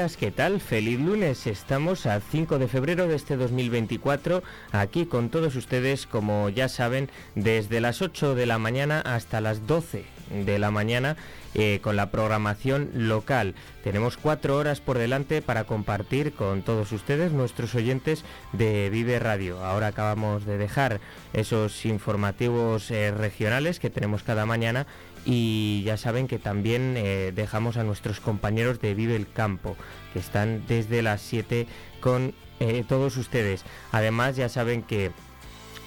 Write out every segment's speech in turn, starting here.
Días, ¿qué tal? Feliz lunes. Estamos a 5 de febrero de este 2024, aquí con todos ustedes, como ya saben, desde las 8 de la mañana hasta las 12 de la mañana eh, con la programación local. Tenemos cuatro horas por delante para compartir con todos ustedes, nuestros oyentes de Vive Radio. Ahora acabamos de dejar esos informativos eh, regionales que tenemos cada mañana y ya saben que también eh, dejamos a nuestros compañeros de Vive el Campo, que están desde las 7 con eh, todos ustedes. Además ya saben que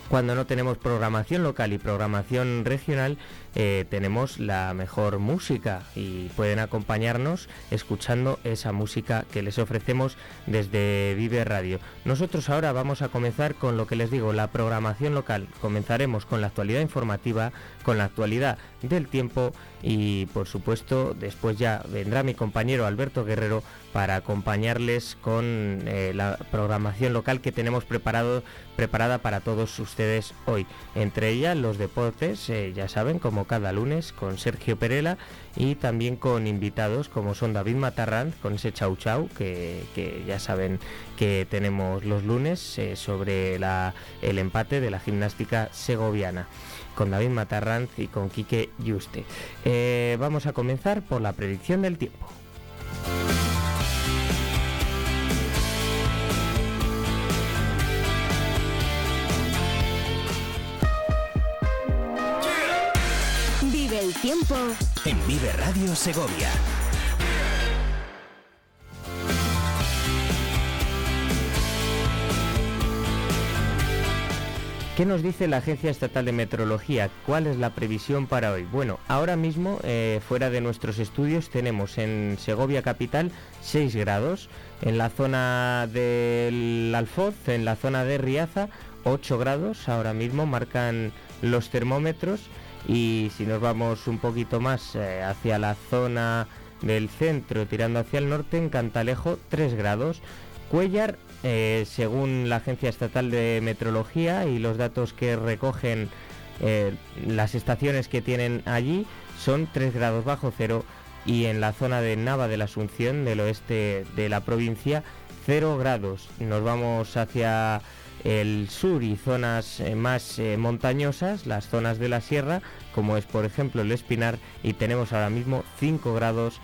cuando no tenemos programación local y programación regional, eh, tenemos la mejor música y pueden acompañarnos escuchando esa música que les ofrecemos desde Vive Radio. Nosotros ahora vamos a comenzar con lo que les digo, la programación local. Comenzaremos con la actualidad informativa, con la actualidad del tiempo y por supuesto después ya vendrá mi compañero Alberto Guerrero para acompañarles con eh, la programación local que tenemos preparado, preparada para todos ustedes hoy. Entre ellas los deportes, eh, ya saben, como cada lunes con Sergio Perela y también con invitados como son David Matarranz con ese chau chau que, ya saben que tenemos los lunes eh, sobre la, el empate de la gimnástica segoviana con David Matarranz y con Quique Yuste. Eh, vamos a comenzar por la predicción del tiempo. Tiempo en Vive Radio Segovia. ¿Qué nos dice la Agencia Estatal de Meteorología? ¿Cuál es la previsión para hoy? Bueno, ahora mismo, eh, fuera de nuestros estudios, tenemos en Segovia Capital 6 grados, en la zona del Alfoz, en la zona de Riaza, 8 grados, ahora mismo marcan los termómetros y si nos vamos un poquito más eh, hacia la zona del centro tirando hacia el norte en Cantalejo 3 grados. Cuellar eh, según la agencia estatal de metrología y los datos que recogen eh, las estaciones que tienen allí son 3 grados bajo cero. Y en la zona de Nava de la Asunción del oeste de la provincia 0 grados. Nos vamos hacia el sur y zonas eh, más eh, montañosas, las zonas de la sierra, como es por ejemplo el Espinar, y tenemos ahora mismo 5 grados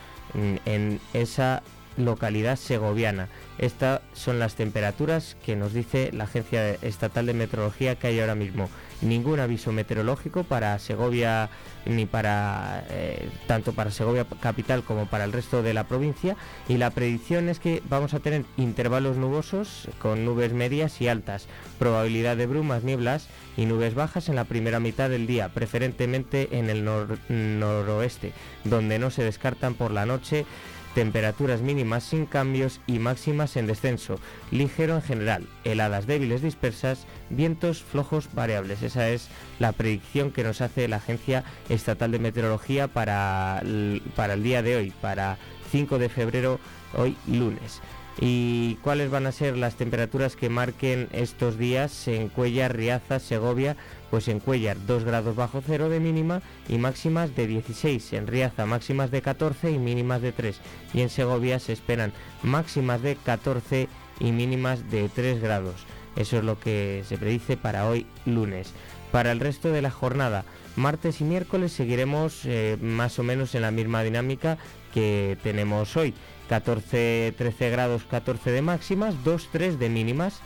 en esa localidad segoviana. Estas son las temperaturas que nos dice la Agencia Estatal de Meteorología que hay ahora mismo. Ningún aviso meteorológico para Segovia ni para eh, tanto para Segovia capital como para el resto de la provincia y la predicción es que vamos a tener intervalos nubosos con nubes medias y altas, probabilidad de brumas, nieblas y nubes bajas en la primera mitad del día, preferentemente en el noroeste, donde no se descartan por la noche temperaturas mínimas sin cambios y máximas en descenso, ligero en general, heladas débiles dispersas, vientos flojos variables. Esa es la predicción que nos hace la Agencia Estatal de Meteorología para el, para el día de hoy, para 5 de febrero, hoy lunes. ¿Y cuáles van a ser las temperaturas que marquen estos días en Cuellar, Riaza, Segovia? Pues en Cuellar 2 grados bajo cero de mínima y máximas de 16, en Riaza máximas de 14 y mínimas de 3 y en Segovia se esperan máximas de 14 y mínimas de 3 grados. Eso es lo que se predice para hoy lunes. Para el resto de la jornada, martes y miércoles seguiremos eh, más o menos en la misma dinámica que tenemos hoy. 14, 13 grados, 14 de máximas, 2, 3 de mínimas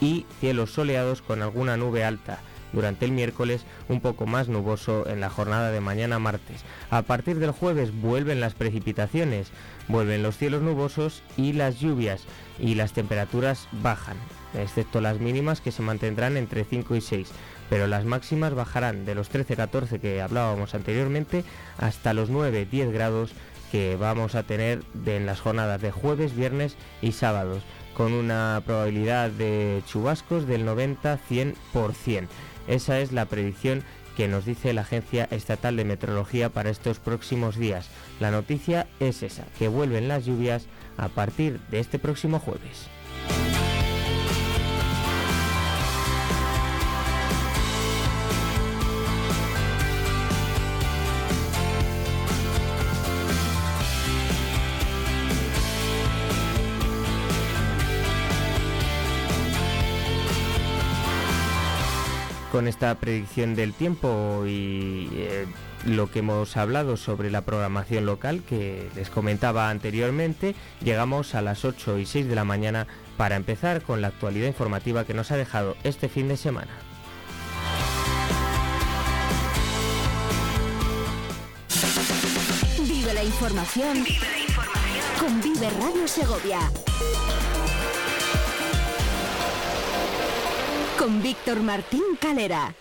y cielos soleados con alguna nube alta. Durante el miércoles, un poco más nuboso en la jornada de mañana martes. A partir del jueves vuelven las precipitaciones, vuelven los cielos nubosos y las lluvias y las temperaturas bajan, excepto las mínimas que se mantendrán entre 5 y 6 pero las máximas bajarán de los 13-14 que hablábamos anteriormente hasta los 9-10 grados que vamos a tener en las jornadas de jueves, viernes y sábados, con una probabilidad de chubascos del 90-100%. Esa es la predicción que nos dice la Agencia Estatal de Meteorología para estos próximos días. La noticia es esa, que vuelven las lluvias a partir de este próximo jueves. Con esta predicción del tiempo y eh, lo que hemos hablado sobre la programación local que les comentaba anteriormente, llegamos a las 8 y 6 de la mañana para empezar con la actualidad informativa que nos ha dejado este fin de semana. Vive la información, Vive la información. con Vive Radio Segovia. Con Víctor Martín Calera.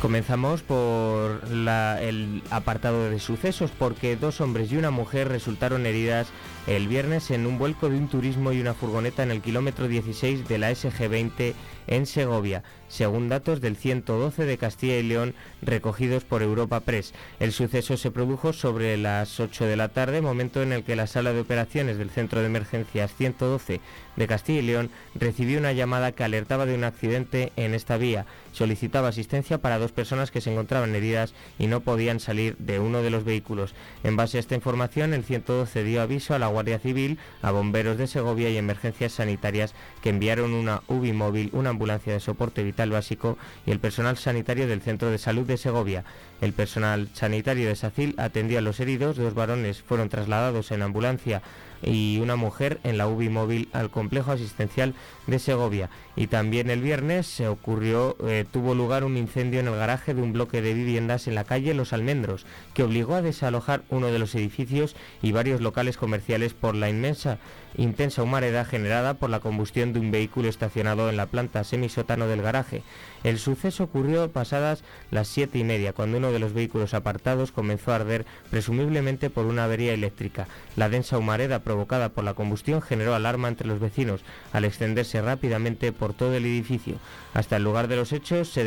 Comenzamos por el apartado de sucesos porque dos hombres y una mujer resultaron heridas el viernes en un vuelco de un turismo y una furgoneta en el kilómetro 16 de la SG20 en Segovia, según datos del 112 de Castilla y León recogidos por Europa Press. El suceso se produjo sobre las 8 de la tarde, momento en el que la sala de operaciones del Centro de Emergencias 112 de Castilla y León recibió una llamada que alertaba de un accidente en esta vía. Solicitaba asistencia para dos personas que se encontraban heridas y no podían salir de uno de los vehículos. En base a esta información, el 112 dio aviso a la Guardia Civil, a bomberos de Segovia y emergencias sanitarias que enviaron una UBI móvil, una ambulancia de soporte vital básico y el personal sanitario del Centro de Salud de Segovia. El personal sanitario de SACIL atendió a los heridos, dos varones fueron trasladados en ambulancia y una mujer en la UBI móvil al complejo asistencial de Segovia. Y también el viernes se ocurrió, eh, tuvo lugar un incendio en el garaje de un bloque de viviendas en la calle Los Almendros, que obligó a desalojar uno de los edificios y varios locales comerciales por la inmensa intensa humareda generada por la combustión de un vehículo estacionado en la planta semisótano del garaje. El suceso ocurrió pasadas las siete y media, cuando uno de los vehículos apartados comenzó a arder, presumiblemente por una avería eléctrica. La densa humareda provocada por la combustión generó alarma entre los vecinos, al extenderse rápidamente por todo el edificio. Hasta el lugar de los hechos se,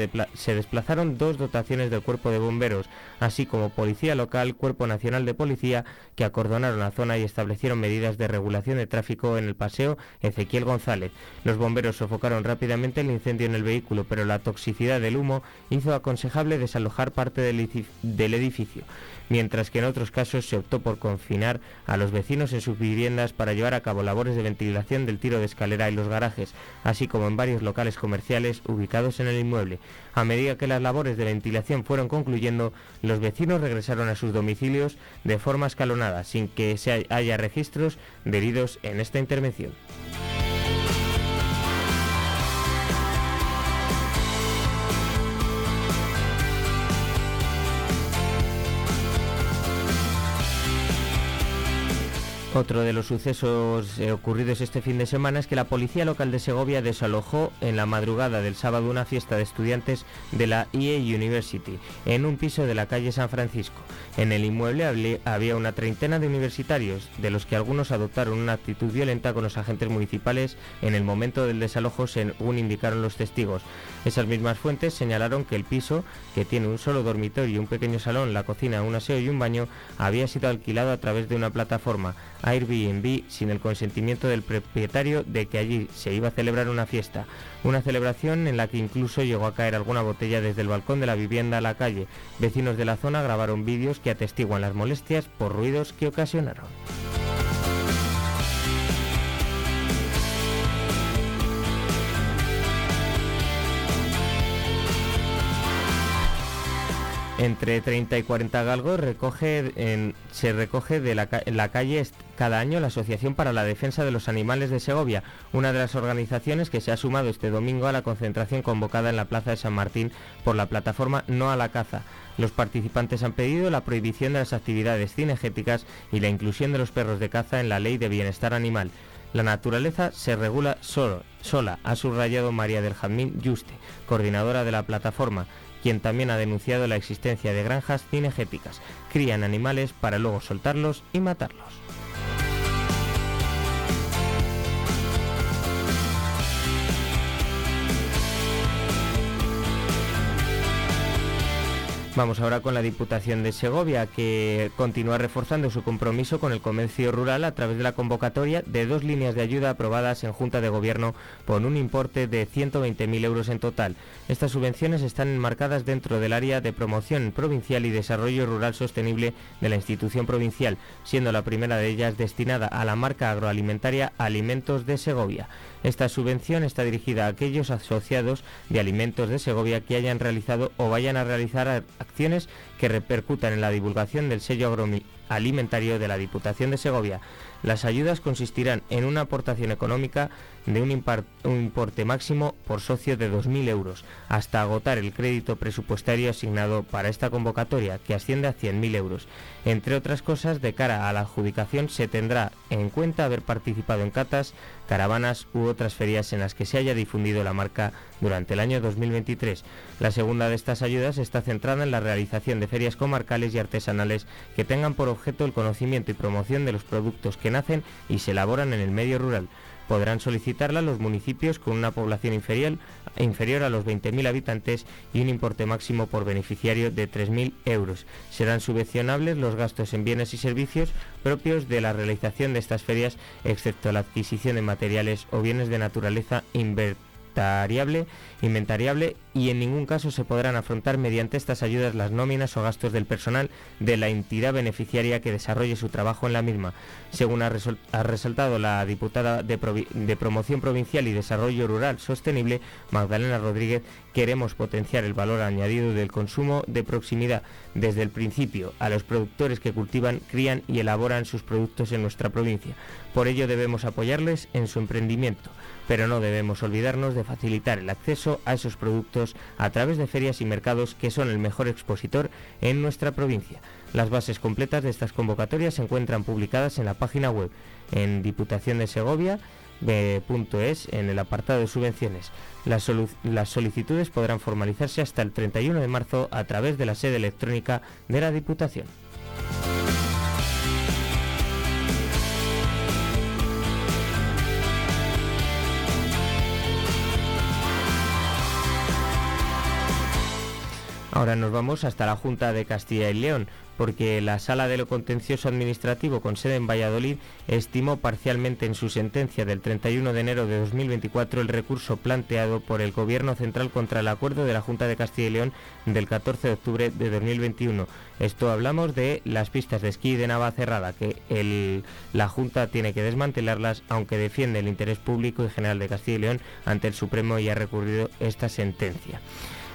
desplazaron dos dotaciones del cuerpo de bomberos, así como Policía Local, Cuerpo Nacional de Policía, que acordonaron la zona y establecieron medidas de regulación de tráfico en el paseo Ezequiel González. Los bomberos sofocaron rápidamente el incendio en el vehículo, pero la toxicidad del humo hizo aconsejable desalojar parte del edificio mientras que en otros casos se optó por confinar a los vecinos en sus viviendas para llevar a cabo labores de ventilación del tiro de escalera y los garajes, así como en varios locales comerciales ubicados en el inmueble. A medida que las labores de ventilación fueron concluyendo, los vecinos regresaron a sus domicilios de forma escalonada, sin que se haya registros de heridos en esta intervención. Otro de los sucesos eh, ocurridos este fin de semana es que la policía local de Segovia desalojó en la madrugada del sábado una fiesta de estudiantes de la EA University en un piso de la calle San Francisco. En el inmueble había una treintena de universitarios, de los que algunos adoptaron una actitud violenta con los agentes municipales en el momento del desalojo, según indicaron los testigos. Esas mismas fuentes señalaron que el piso, que tiene un solo dormitorio, un pequeño salón, la cocina, un aseo y un baño, había sido alquilado a través de una plataforma Airbnb sin el consentimiento del propietario de que allí se iba a celebrar una fiesta. Una celebración en la que incluso llegó a caer alguna botella desde el balcón de la vivienda a la calle. Vecinos de la zona grabaron vídeos que atestiguan las molestias por ruidos que ocasionaron. Entre 30 y 40 galgos recoge se recoge de la, la calle cada año la Asociación para la Defensa de los Animales de Segovia, una de las organizaciones que se ha sumado este domingo a la concentración convocada en la Plaza de San Martín por la plataforma No a la Caza. Los participantes han pedido la prohibición de las actividades cinegéticas y la inclusión de los perros de caza en la Ley de Bienestar Animal. La naturaleza se regula solo, sola, ha subrayado María del Jazmín Yuste, coordinadora de la plataforma quien también ha denunciado la existencia de granjas cinegéticas. Crían animales para luego soltarlos y matarlos. Vamos ahora con la Diputación de Segovia, que continúa reforzando su compromiso con el comercio rural a través de la convocatoria de dos líneas de ayuda aprobadas en Junta de Gobierno por un importe de 120.000 euros en total. Estas subvenciones están enmarcadas dentro del área de promoción provincial y desarrollo rural sostenible de la institución provincial, siendo la primera de ellas destinada a la marca agroalimentaria Alimentos de Segovia. Esta subvención está dirigida a aquellos asociados de alimentos de Segovia que hayan realizado o vayan a realizar acciones que repercutan en la divulgación del sello agroalimentario de la Diputación de Segovia. Las ayudas consistirán en una aportación económica de un, importe máximo por socio de 2.000 euros, hasta agotar el crédito presupuestario asignado para esta convocatoria, que asciende a 100.000 euros. Entre otras cosas, de cara a la adjudicación se tendrá en cuenta haber participado en catas, caravanas u otras ferias en las que se haya difundido la marca durante el año 2023. La segunda de estas ayudas está centrada en la realización de ferias comarcales y artesanales que tengan por objeto el conocimiento y promoción de los productos que nacen y se elaboran en el medio rural. Podrán solicitarla los municipios con una población inferior, inferior a los 20.000 habitantes y un importe máximo por beneficiario de 3.000 euros. Serán subvencionables los gastos en bienes y servicios propios de la realización de estas ferias, excepto la adquisición de materiales o bienes de naturaleza invertida inventariable y en ningún caso se podrán afrontar mediante estas ayudas las nóminas o gastos del personal de la entidad beneficiaria que desarrolle su trabajo en la misma. Según ha, resaltado la diputada de, Promoción Provincial y Desarrollo Rural Sostenible, Magdalena Rodríguez, queremos potenciar el valor añadido del consumo de proximidad desde el principio a los productores que cultivan, crían y elaboran sus productos en nuestra provincia. Por ello debemos apoyarles en su emprendimiento pero no debemos olvidarnos de facilitar el acceso a esos productos a través de ferias y mercados que son el mejor expositor en nuestra provincia. Las bases completas de estas convocatorias se encuentran publicadas en la página web en Diputación de Segovia en el apartado de subvenciones. Las, las, solicitudes podrán formalizarse hasta el 31 de marzo a través de la sede electrónica de la Diputación. Ahora nos vamos hasta la Junta de Castilla y León, porque la Sala de lo Contencioso Administrativo con sede en Valladolid estimó parcialmente en su sentencia del 31 de enero de 2024 el recurso planteado por el Gobierno Central contra el acuerdo de la Junta de Castilla y León del 14 de octubre de 2021. Esto hablamos de las pistas de esquí de Navacerrada, que la Junta tiene que desmantelarlas, aunque defiende el interés público y general de Castilla y León ante el Supremo y ha recurrido esta sentencia.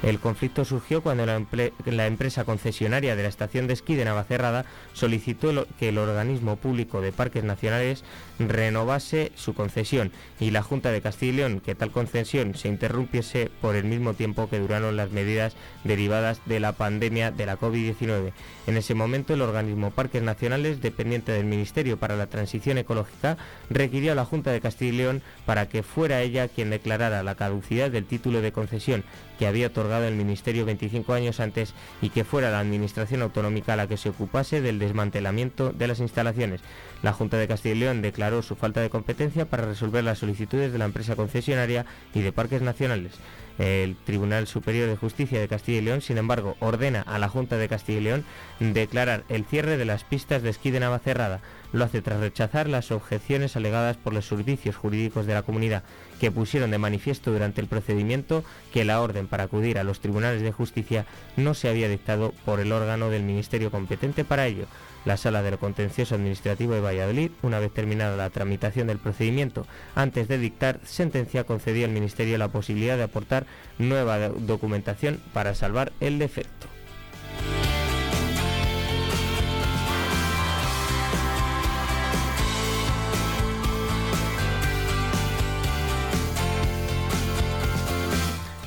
El conflicto surgió cuando la, empresa concesionaria de la estación de esquí de Navacerrada solicitó que el organismo público de parques nacionales renovase su concesión y la Junta de Castilla y León que tal concesión se interrumpiese por el mismo tiempo que duraron las medidas derivadas de la pandemia de la COVID-19. En ese momento el organismo Parques Nacionales, dependiente del Ministerio para la Transición Ecológica, requirió a la Junta de Castilla y León para que fuera ella quien declarara la caducidad del título de concesión que había otorgado el Ministerio 25 años antes y que fuera la Administración Autonómica la que se ocupase del desmantelamiento de las instalaciones. La Junta de Castilla y León declaró su falta de competencia para resolver las solicitudes de la empresa concesionaria y de parques nacionales. El Tribunal Superior de Justicia de Castilla y León, sin embargo, ordena a la Junta de Castilla y León declarar el cierre de las pistas de esquí de Navacerrada. Lo hace tras rechazar las objeciones alegadas por los servicios jurídicos de la comunidad, que pusieron de manifiesto durante el procedimiento que la orden para acudir a los tribunales de justicia no se había dictado por el órgano del Ministerio competente para ello. La Sala de lo Contencioso Administrativo de Valladolid, una vez terminada la tramitación del procedimiento, antes de dictar sentencia, concedió al Ministerio la posibilidad de aportar nueva documentación para salvar el defecto.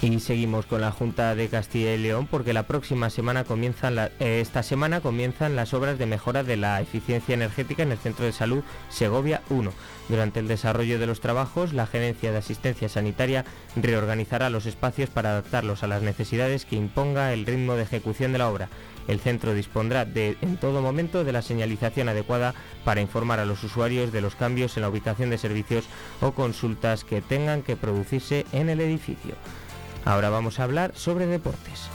Y seguimos con la Junta de Castilla y León porque la próxima semana comienzan eh, esta semana comienzan las obras de mejora de la eficiencia energética en el Centro de Salud Segovia 1. Durante el desarrollo de los trabajos, la Gerencia de Asistencia Sanitaria reorganizará los espacios para adaptarlos a las necesidades que imponga el ritmo de ejecución de la obra. El centro dispondrá en todo momento de la señalización adecuada para informar a los usuarios de los cambios en la ubicación de servicios o consultas que tengan que producirse en el edificio. Ahora vamos a hablar sobre deportes.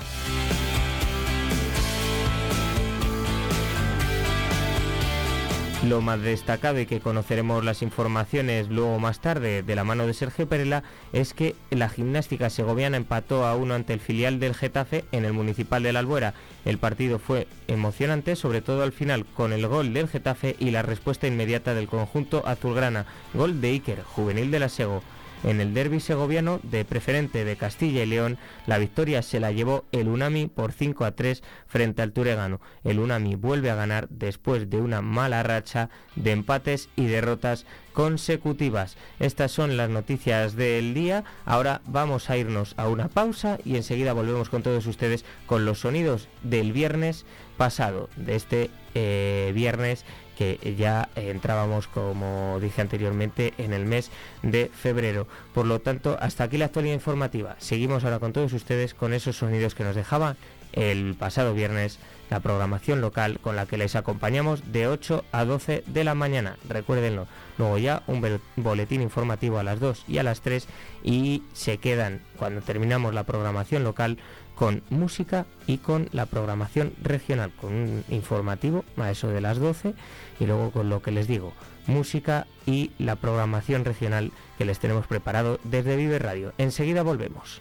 Lo más destacado y que conoceremos las informaciones luego más tarde de la mano de Sergio Perela es que la gimnástica segoviana empató a uno ante el filial del Getafe en el Municipal de la Albuera. El partido fue emocionante, sobre todo al final, con el gol del Getafe y la respuesta inmediata del conjunto azulgrana, gol de Iker, juvenil de la Sego. En el derby segoviano de preferente de Castilla y León, la victoria se la llevó el Unami por 5 a 3 frente al Turegano. El Unami vuelve a ganar después de una mala racha de empates y derrotas consecutivas. Estas son las noticias del día. Ahora vamos a irnos a una pausa y enseguida volvemos con todos ustedes con los sonidos del viernes pasado, de este eh, viernes que ya entrábamos, como dije anteriormente, en el mes de febrero. Por lo tanto, hasta aquí la actualidad informativa. Seguimos ahora con todos ustedes con esos sonidos que nos dejaba el pasado viernes la programación local con la que les acompañamos de 8 a 12 de la mañana. Recuérdenlo. Luego ya un boletín informativo a las 2 y a las 3 y se quedan cuando terminamos la programación local con música y con la programación regional, con un informativo a eso de las 12 y luego con lo que les digo, música y la programación regional que les tenemos preparado desde Vive Radio. Enseguida volvemos.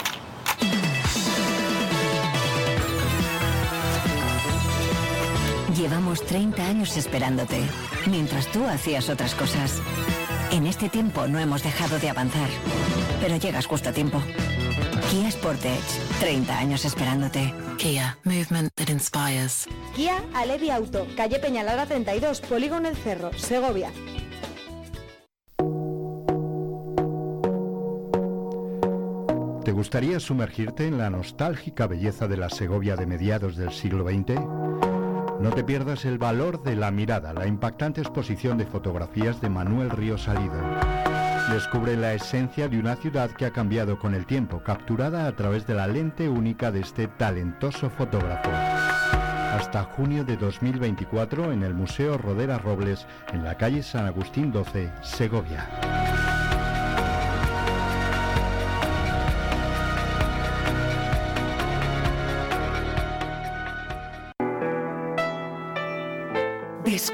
Llevamos 30 años esperándote, mientras tú hacías otras cosas. En este tiempo no hemos dejado de avanzar, pero llegas justo a tiempo. Kia Sportage, 30 años esperándote. Kia, movement that inspires. Kia Alevi Auto, calle Peñalara 32, Polígono El Cerro, Segovia. ¿Te gustaría sumergirte en la nostálgica belleza de la Segovia de mediados del siglo XX? No te pierdas el valor de la mirada, la impactante exposición de fotografías de Manuel Río Salido. Descubre la esencia de una ciudad que ha cambiado con el tiempo, capturada a través de la lente única de este talentoso fotógrafo. Hasta junio de 2024 en el Museo Rodera Robles, en la calle San Agustín 12, Segovia.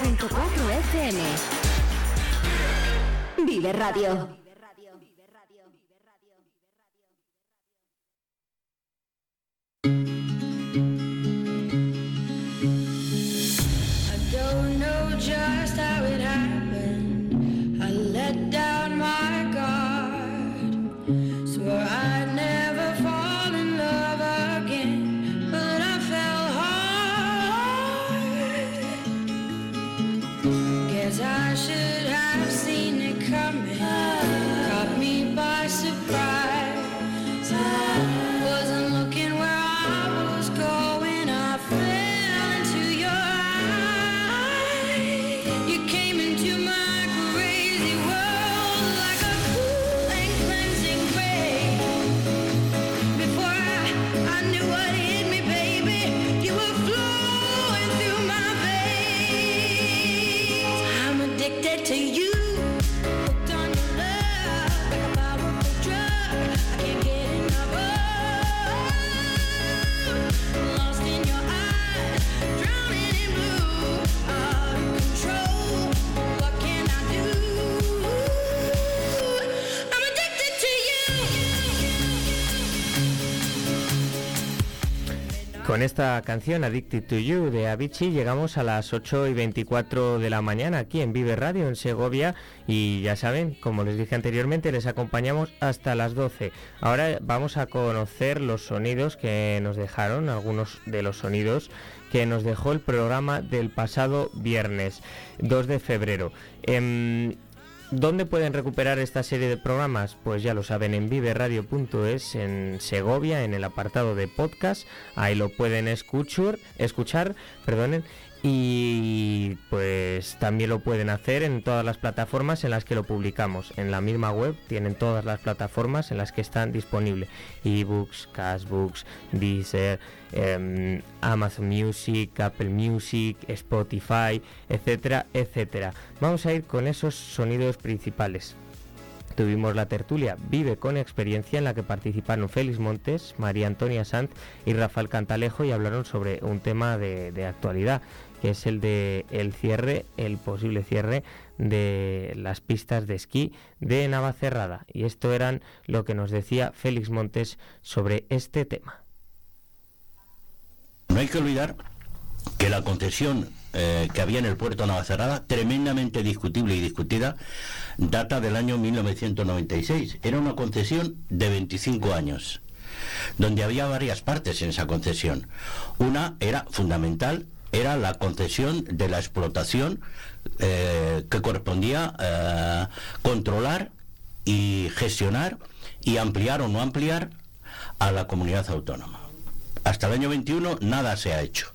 101.4 FM. Vive Radio. Con esta canción Addicted to You de Avicii llegamos a las 8 y 24 de la mañana aquí en Vive Radio en Segovia y ya saben, como les dije anteriormente, les acompañamos hasta las 12. Ahora vamos a conocer los sonidos que nos dejaron, algunos de los sonidos que nos dejó el programa del pasado viernes 2 de febrero. Em, ¿Dónde pueden recuperar esta serie de programas? Pues ya lo saben en viveradio.es en Segovia, en el apartado de podcast. Ahí lo pueden escuchar, escuchar, perdonen. Y pues también lo pueden hacer en todas las plataformas en las que lo publicamos. En la misma web tienen todas las plataformas en las que están disponibles. Ebooks, Cashbooks, Deezer, em, Amazon Music, Apple Music, Spotify, etcétera, etcétera. Vamos a ir con esos sonidos principales. Tuvimos la tertulia Vive con experiencia en la que participaron Félix Montes, María Antonia Sanz y Rafael Cantalejo y hablaron sobre un tema de, de actualidad que es el de el cierre, el posible cierre de las pistas de esquí de Navacerrada. Y esto eran lo que nos decía Félix Montes sobre este tema. No hay que olvidar que la concesión eh, que había en el puerto Navacerrada, tremendamente discutible y discutida, data del año 1996. Era una concesión de 25 años, donde había varias partes en esa concesión. Una era fundamental, era la concesión de la explotación eh, que correspondía eh, controlar y gestionar y ampliar o no ampliar a la comunidad autónoma hasta el año 21 nada se ha hecho.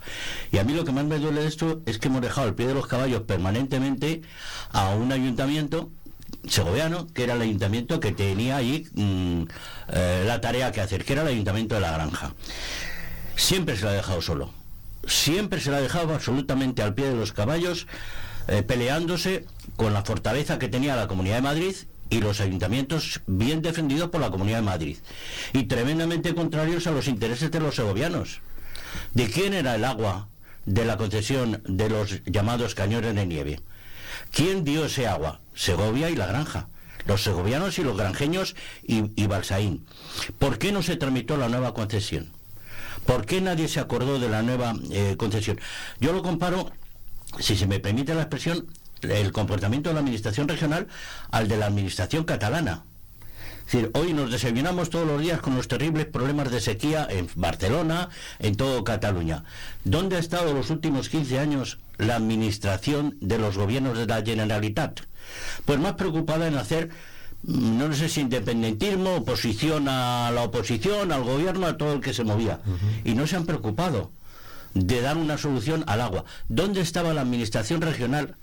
Y a mí lo que más me duele de esto es que hemos dejado el pie de los caballos permanentemente a un ayuntamiento segoviano, que era el ayuntamiento que tenía ahí mm, eh, la tarea que hacer, que era el ayuntamiento de la granja. Siempre se lo ha dejado solo. Siempre se lo ha dejado absolutamente al pie de los caballos, eh, peleándose con la fortaleza que tenía la Comunidad de Madrid y los ayuntamientos bien defendidos por la Comunidad de Madrid y tremendamente contrarios a los intereses de los segovianos. ¿De quién era el agua de la concesión de los llamados cañones de nieve? ¿Quién dio ese agua? Segovia y la granja. Los segovianos y los granjeños y, Balsaín. ¿Por qué no se tramitó la nueva concesión? ¿Por qué nadie se acordó de la nueva eh, concesión? Yo lo comparo, si se me permite la expresión, el comportamiento de la administración regional al de la administración catalana. Es decir, hoy nos desayunamos todos los días con los terribles problemas de sequía en Barcelona, en todo Cataluña. ¿Dónde ha estado los últimos 15 años la administración de los gobiernos de la Generalitat? Pues más preocupada en hacer, no sé si independentismo, oposición a la oposición, al gobierno, a todo el que se movía. Y no se han preocupado de dar una solución al agua. ¿Dónde estaba la administración regional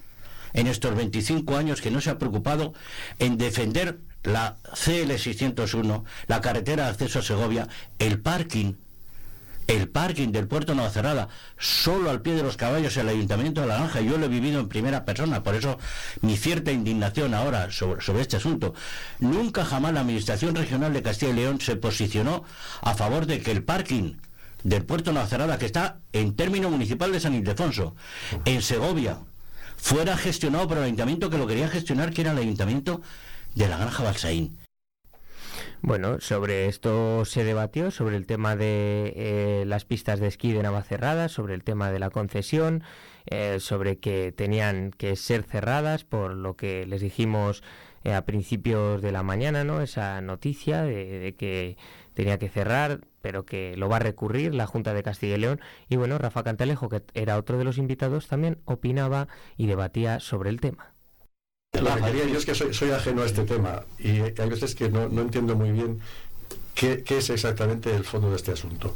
en estos 25 años que no se ha preocupado en defender la CL601, la carretera de acceso a Segovia, el parking, el parking del puerto Nueva Cerrada, solo al pie de los caballos el Ayuntamiento de La Granja. Yo lo he vivido en primera persona, por eso mi cierta indignación ahora sobre, este asunto. Nunca jamás la Administración Regional de Castilla y León se posicionó a favor de que el parking del puerto Nueva Cerrada, que está en término municipal de San Ildefonso, en Segovia, fuera gestionado por el ayuntamiento que lo quería gestionar, que era el ayuntamiento de la Granja Balsaín. Bueno, sobre esto se debatió, sobre el tema de eh, las pistas de esquí de Navacerrada, sobre el tema de la concesión, eh, sobre que tenían que ser cerradas, por lo que les dijimos eh, a principios de la mañana, ¿no? Esa noticia de que tenía que cerrar, pero que lo va a recurrir la Junta de Castilla y León. Y bueno, Rafa Cantalejo, que era otro de los invitados, también opinaba y debatía sobre el tema. La María, yo es que soy, ajeno a este tema y hay veces que no, entiendo muy bien qué, qué, es exactamente el fondo de este asunto.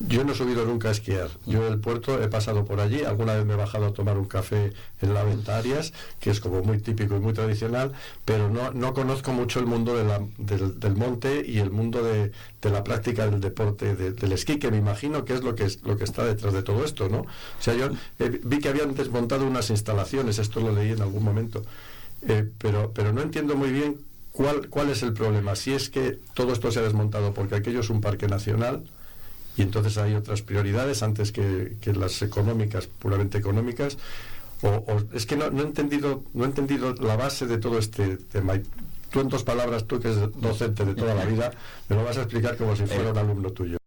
Yo no he subido nunca a esquiar. Yo el puerto he pasado por allí. Alguna vez me he bajado a tomar un café en la Venta Arias, que es como muy típico y muy tradicional, pero no, no conozco mucho el mundo del, monte y el mundo de, la práctica del deporte del esquí, que me imagino que es lo que, es, lo que está detrás de todo esto, ¿no? O sea, yo eh, vi que habían desmontado unas instalaciones, esto lo leí en algún momento, eh, pero, pero no entiendo muy bien cuál, cuál es el problema. Si es que todo esto se ha desmontado porque aquello es un parque nacional, y entonces hay otras prioridades antes que, las económicas, puramente económicas. O, es que no, he entendido, no he entendido la base de todo este tema. Y tú en dos palabras, tú que eres docente de toda la vida, me lo vas a explicar como si fuera un alumno tuyo.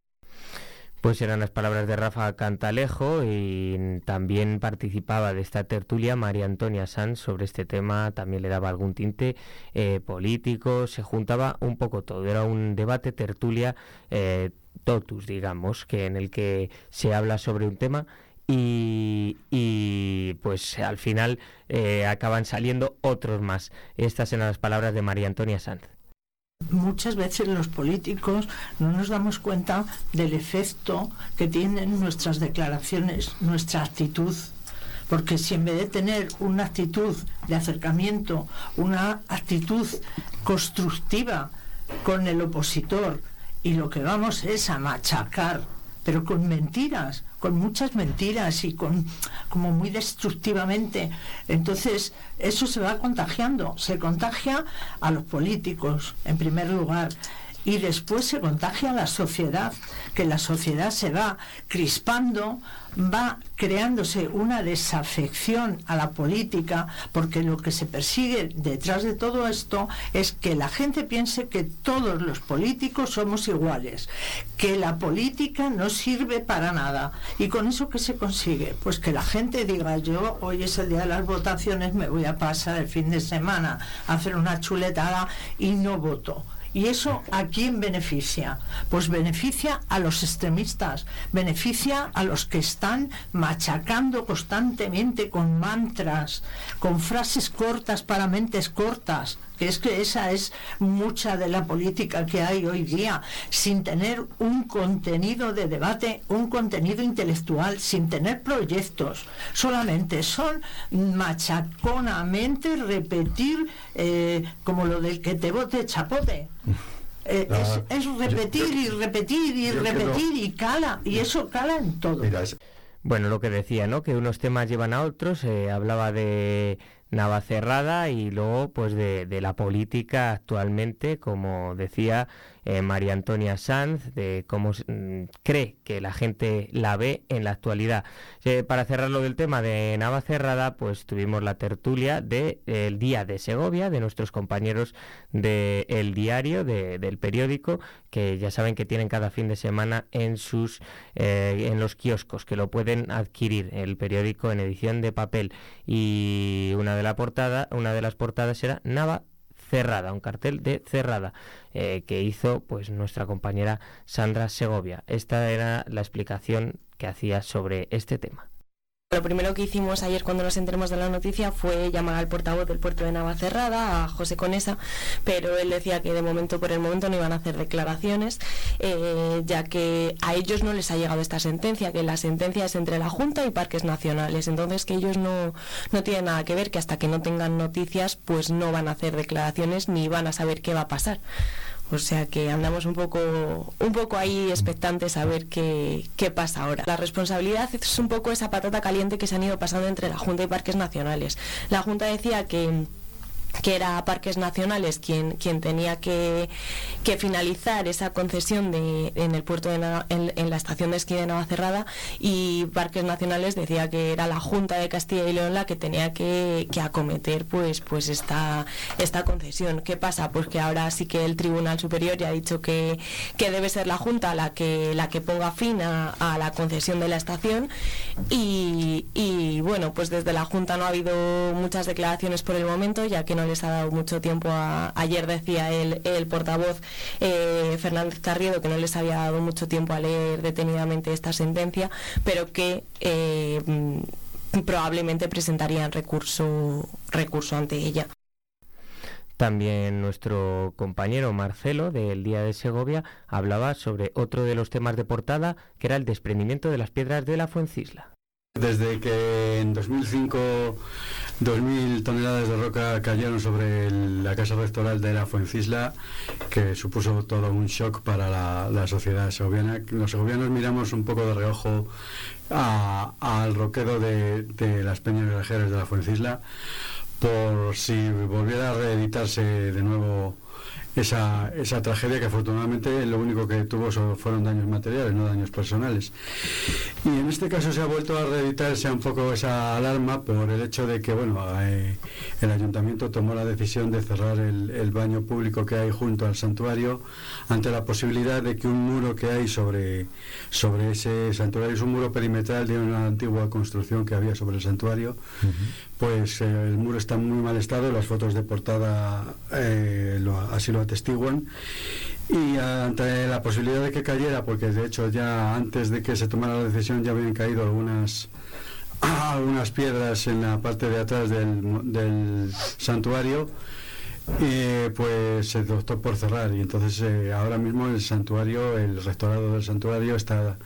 Pues eran las palabras de Rafa Cantalejo y también participaba de esta tertulia María Antonia Sanz sobre este tema, también le daba algún tinte eh, político, se juntaba un poco todo, era un debate, tertulia eh, totus, digamos, que en el que se habla sobre un tema y, pues al final eh, acaban saliendo otros más. Estas eran las palabras de María Antonia Sanz. Muchas veces los políticos no nos damos cuenta del efecto que tienen nuestras declaraciones, nuestra actitud. Porque si en vez de tener una actitud de acercamiento, una actitud constructiva con el opositor, y lo que vamos es a machacar, pero con mentiras, con muchas mentiras y con como muy destructivamente. Entonces, eso se va contagiando, se contagia a los políticos en primer lugar y después se contagia a la sociedad, que la sociedad se va crispando, va creándose una desafección a la política, porque lo que se persigue detrás de todo esto es que la gente piense que todos los políticos somos iguales, que la política no sirve para nada. ¿Y con eso qué se consigue? Pues que la gente diga, yo hoy es el día de las votaciones, me voy a pasar el fin de semana a hacer una chuletada y no voto. ¿Y eso a quién beneficia? Pues beneficia a los extremistas, beneficia a los que están machacando constantemente con mantras, con frases cortas para mentes cortas, que es que esa es mucha de la política que hay hoy día, sin tener un contenido de debate, un contenido intelectual, sin tener proyectos, solamente son machaconamente repetir eh, como lo del que te vote chapote. Eh, Ah, es, es repetir y repetir y repetir y cala, y eso cala en todo. Bueno, lo que decía, ¿no? Que unos temas llevan a otros. eh, hablaba de Navacerrada y luego, pues, de, de la política actualmente, como decía eh, María Antonia Sanz, de cómo mm, cree que la gente la ve en la actualidad. Eh, para cerrar lo del tema de Navacerrada, pues tuvimos la tertulia del Día de Segovia, de nuestros compañeros de El Diario, de- del periódico, que ya saben que tienen cada fin de semana en sus eh, en los kioscos, que lo pueden adquirir el periódico en edición de papel. Y una de la portada, una de las portadas era Nava cerrada, un cartel de cerrada eh, que hizo pues nuestra compañera Sandra Segovia. Esta era la explicación que hacía sobre este tema. Lo primero que hicimos ayer cuando nos enteramos de la noticia fue llamar al portavoz del puerto de Navacerrada, a José Conesa, pero él decía que de momento, por el momento, no iban a hacer declaraciones, eh, ya que a ellos no les ha llegado esta sentencia, que la sentencia es entre la Junta y Parques Nacionales, entonces que ellos no, no tienen nada que ver, que hasta que no tengan noticias, pues no van a hacer declaraciones ni van a saber qué va a pasar. O sea que andamos un poco, un poco ahí expectantes a ver qué, qué pasa ahora. La responsabilidad es un poco esa patata caliente que se han ido pasando entre la Junta y Parques Nacionales. La Junta decía que que era Parques Nacionales quien, quien tenía que, que finalizar esa concesión de, en el puerto de en, en la estación de esquí de Navacerrada y Parques Nacionales decía que era la Junta de Castilla y León la que tenía que, que acometer pues, pues esta, esta concesión. ¿Qué pasa? Pues que ahora sí que el Tribunal Superior ya ha dicho que, que debe ser la Junta la que, la que ponga fin a, a la concesión de la estación y, y, bueno, pues desde la Junta no ha habido muchas declaraciones por el momento, ya que no les ha dado mucho tiempo a... Ayer decía el, el portavoz eh, Fernández Carriedo que no les había dado mucho tiempo a leer detenidamente esta sentencia, pero que eh, probablemente presentarían recurso, recurso ante ella. También nuestro compañero Marcelo del Día de Segovia hablaba sobre otro de los temas de portada, que era el desprendimiento de las piedras de la Fuencisla. Desde que en 2005 2.000 toneladas de roca cayeron sobre la casa rectoral de la Fuencisla, que supuso todo un shock para la, sociedad segoviana. Los segovianos miramos un poco de reojo al roquedo de, de las peñas viajeras de la Fuencisla por si volviera a reeditarse de nuevo esa, esa tragedia que afortunadamente lo único que tuvo fueron daños materiales, no daños personales. Y en este caso se ha vuelto a reeditarse un poco esa alarma por el hecho de que bueno eh, el ayuntamiento tomó la decisión de cerrar el, el baño público que hay junto al santuario ante la posibilidad de que un muro que hay sobre, sobre ese santuario es un muro perimetral de una antigua construcción que había sobre el santuario pues eh, el muro está en muy mal estado, las fotos de portada eh, lo- así lo atestiguan. Y ante la posibilidad de que cayera, porque de hecho ya antes de que se tomara la decisión ya habían caído algunas algunas piedras en la parte de atrás del, del santuario, pues se optó por cerrar. Y entonces eh, ahora mismo el santuario, el restaurado del santuario está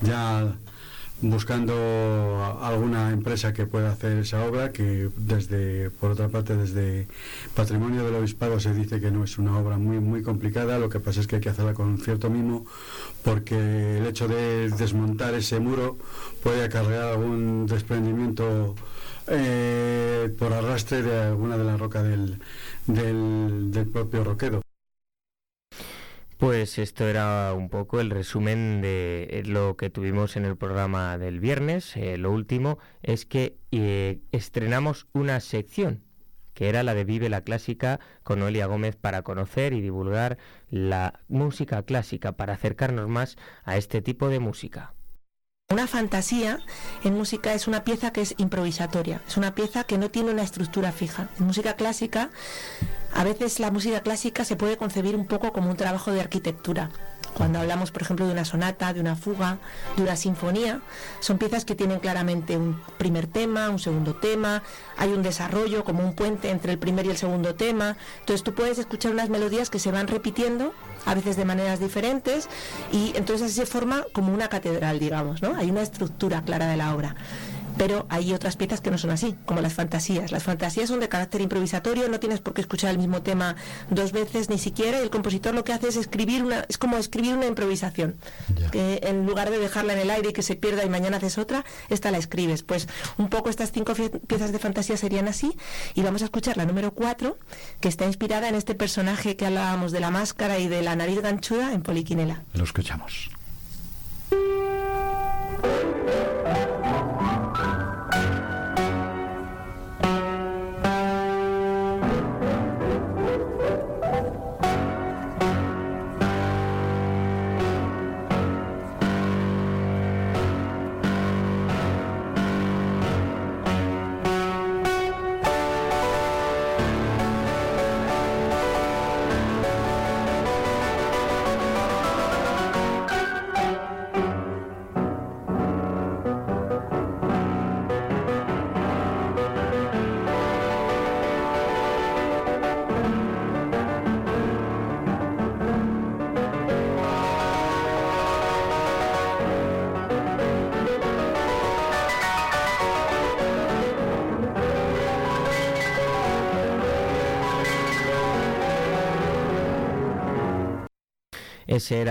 ya buscando alguna empresa que pueda hacer esa obra que desde por otra parte desde patrimonio del obispado se dice que no es una obra muy muy complicada. Lo que pasa es que hay que hacerla con cierto mimo porque el hecho de desmontar ese muro puede acarrear algún desprendimiento eh, por arrastre de alguna de la roca del, del, del propio roquedo Pues esto era un poco el resumen de lo que tuvimos en el programa del viernes. Eh, lo último es que eh, estrenamos una sección que era la de Vive la Clásica con Noelia Gómez para conocer y divulgar la música clásica, para acercarnos más a este tipo de música. Una fantasía en música es una pieza que es improvisatoria, es una pieza que no tiene una estructura fija. En música clásica, a veces la música clásica se puede concebir un poco como un trabajo de arquitectura. Cuando hablamos, por ejemplo, de una sonata, de una fuga, de una sinfonía, son piezas que tienen claramente un primer tema, un segundo tema, hay un desarrollo como un puente entre el primer y el segundo tema. Entonces tú puedes escuchar unas melodías que se van repitiendo, a veces de maneras diferentes, y entonces así se forma como una catedral, digamos, ¿no? Hay una estructura clara de la obra pero hay otras piezas que no son así, como las fantasías. Las fantasías son de carácter improvisatorio, no tienes por qué escuchar el mismo tema dos veces ni siquiera, y el compositor lo que hace es escribir una, es como escribir una improvisación. Que en lugar de dejarla en el aire y que se pierda y mañana haces otra, esta la escribes. Pues un poco estas cinco piezas de fantasía serían así, y vamos a escuchar la número cuatro, que está inspirada en este personaje que hablábamos de la máscara y de la nariz ganchuda en Poliquinela. Lo escuchamos. Ese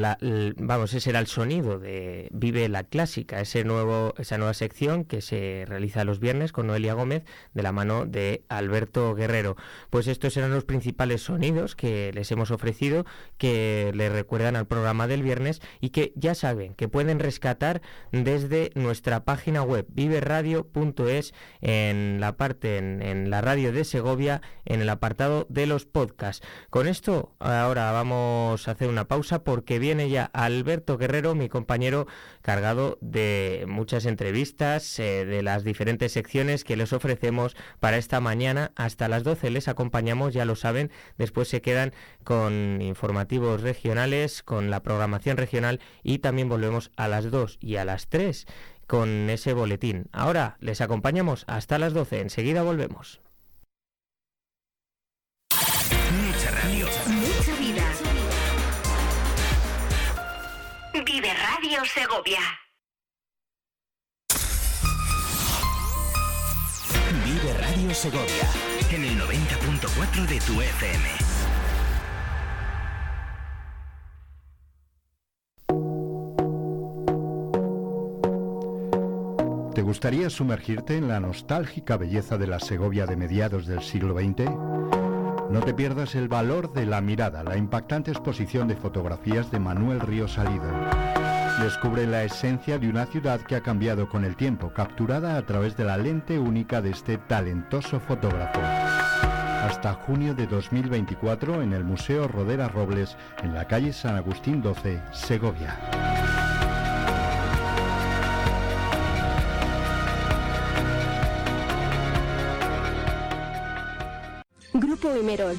la, vamos, ese era el sonido de Vive la Clásica, ese nuevo, esa nueva sección que se realiza los viernes con Noelia Gómez de la mano de Alberto Guerrero. Pues estos eran los principales sonidos que les hemos ofrecido, que le recuerdan al programa del viernes y que ya saben que pueden rescatar desde nuestra página web viveradio.es en la parte, en, en la radio de Segovia, en el apartado de los podcasts. Con esto, ahora vamos hacer una pausa porque viene ya Alberto Guerrero, mi compañero, cargado de muchas entrevistas, eh, de las diferentes secciones que les ofrecemos para esta mañana. Hasta las 12 les acompañamos, ya lo saben. Después se quedan con informativos regionales, con la programación regional y también volvemos a las 2 y a las 3 con ese boletín. Ahora les acompañamos hasta las 12. Enseguida volvemos. Mucha radio. Radio Segovia. Vive Radio Segovia en el 90.4 de tu FM. ¿Te gustaría sumergirte en la nostálgica belleza de la Segovia de mediados del siglo XX? No te pierdas el valor de la mirada, la impactante exposición de fotografías de Manuel Río Salido. Descubre la esencia de una ciudad que ha cambiado con el tiempo, capturada a través de la lente única de este talentoso fotógrafo. Hasta junio de 2024 en el Museo Rodera Robles, en la calle San Agustín 12, Segovia. Grupo Imerol,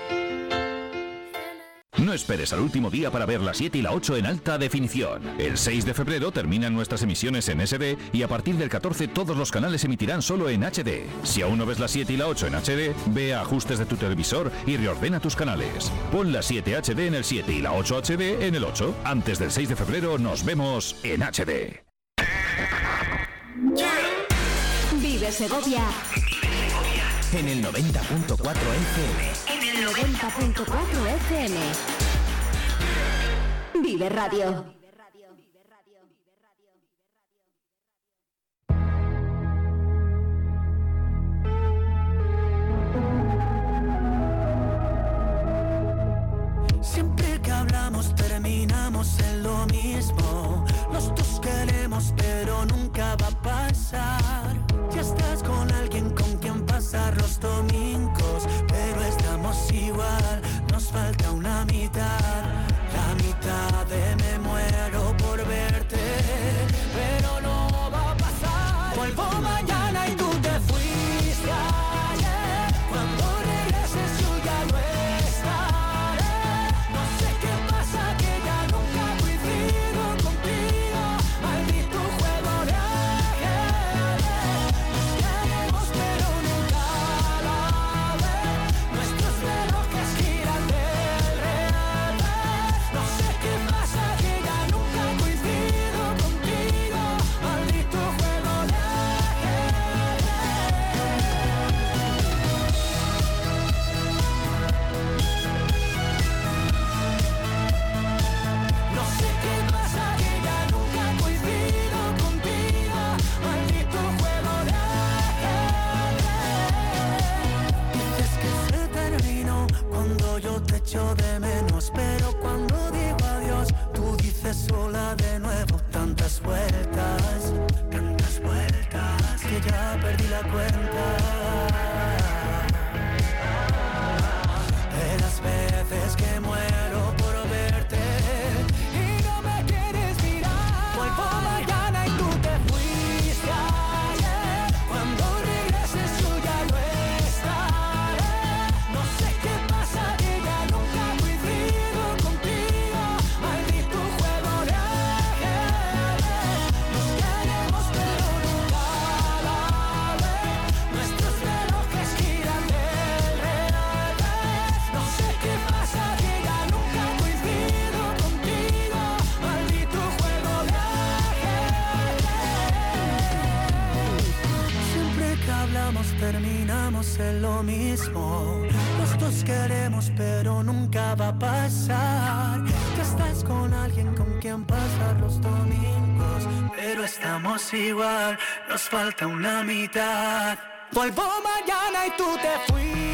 No esperes al último día para ver la 7 y la 8 en alta definición. El 6 de febrero terminan nuestras emisiones en SD y a partir del 14 todos los canales emitirán solo en HD. Si aún no ves la 7 y la 8 en HD, ve a ajustes de tu televisor y reordena tus canales. Pon la 7 HD en el 7 y la 8 HD en el 8. Antes del 6 de febrero nos vemos en HD. Vive Segovia En el 90.4 FM. en el 90.4 FM. Vive Radio. Siempre que hablamos terminamos en lo mismo. Los dos queremos, pero nunca va a pasar. Ya estás con alguien yo en lo mismo. Los dos queremos pero nunca va a pasar. Que estás con alguien con quien pasar los domingos. Pero estamos igual, nos falta una mitad. Vuelvo mañana y tú te fuiste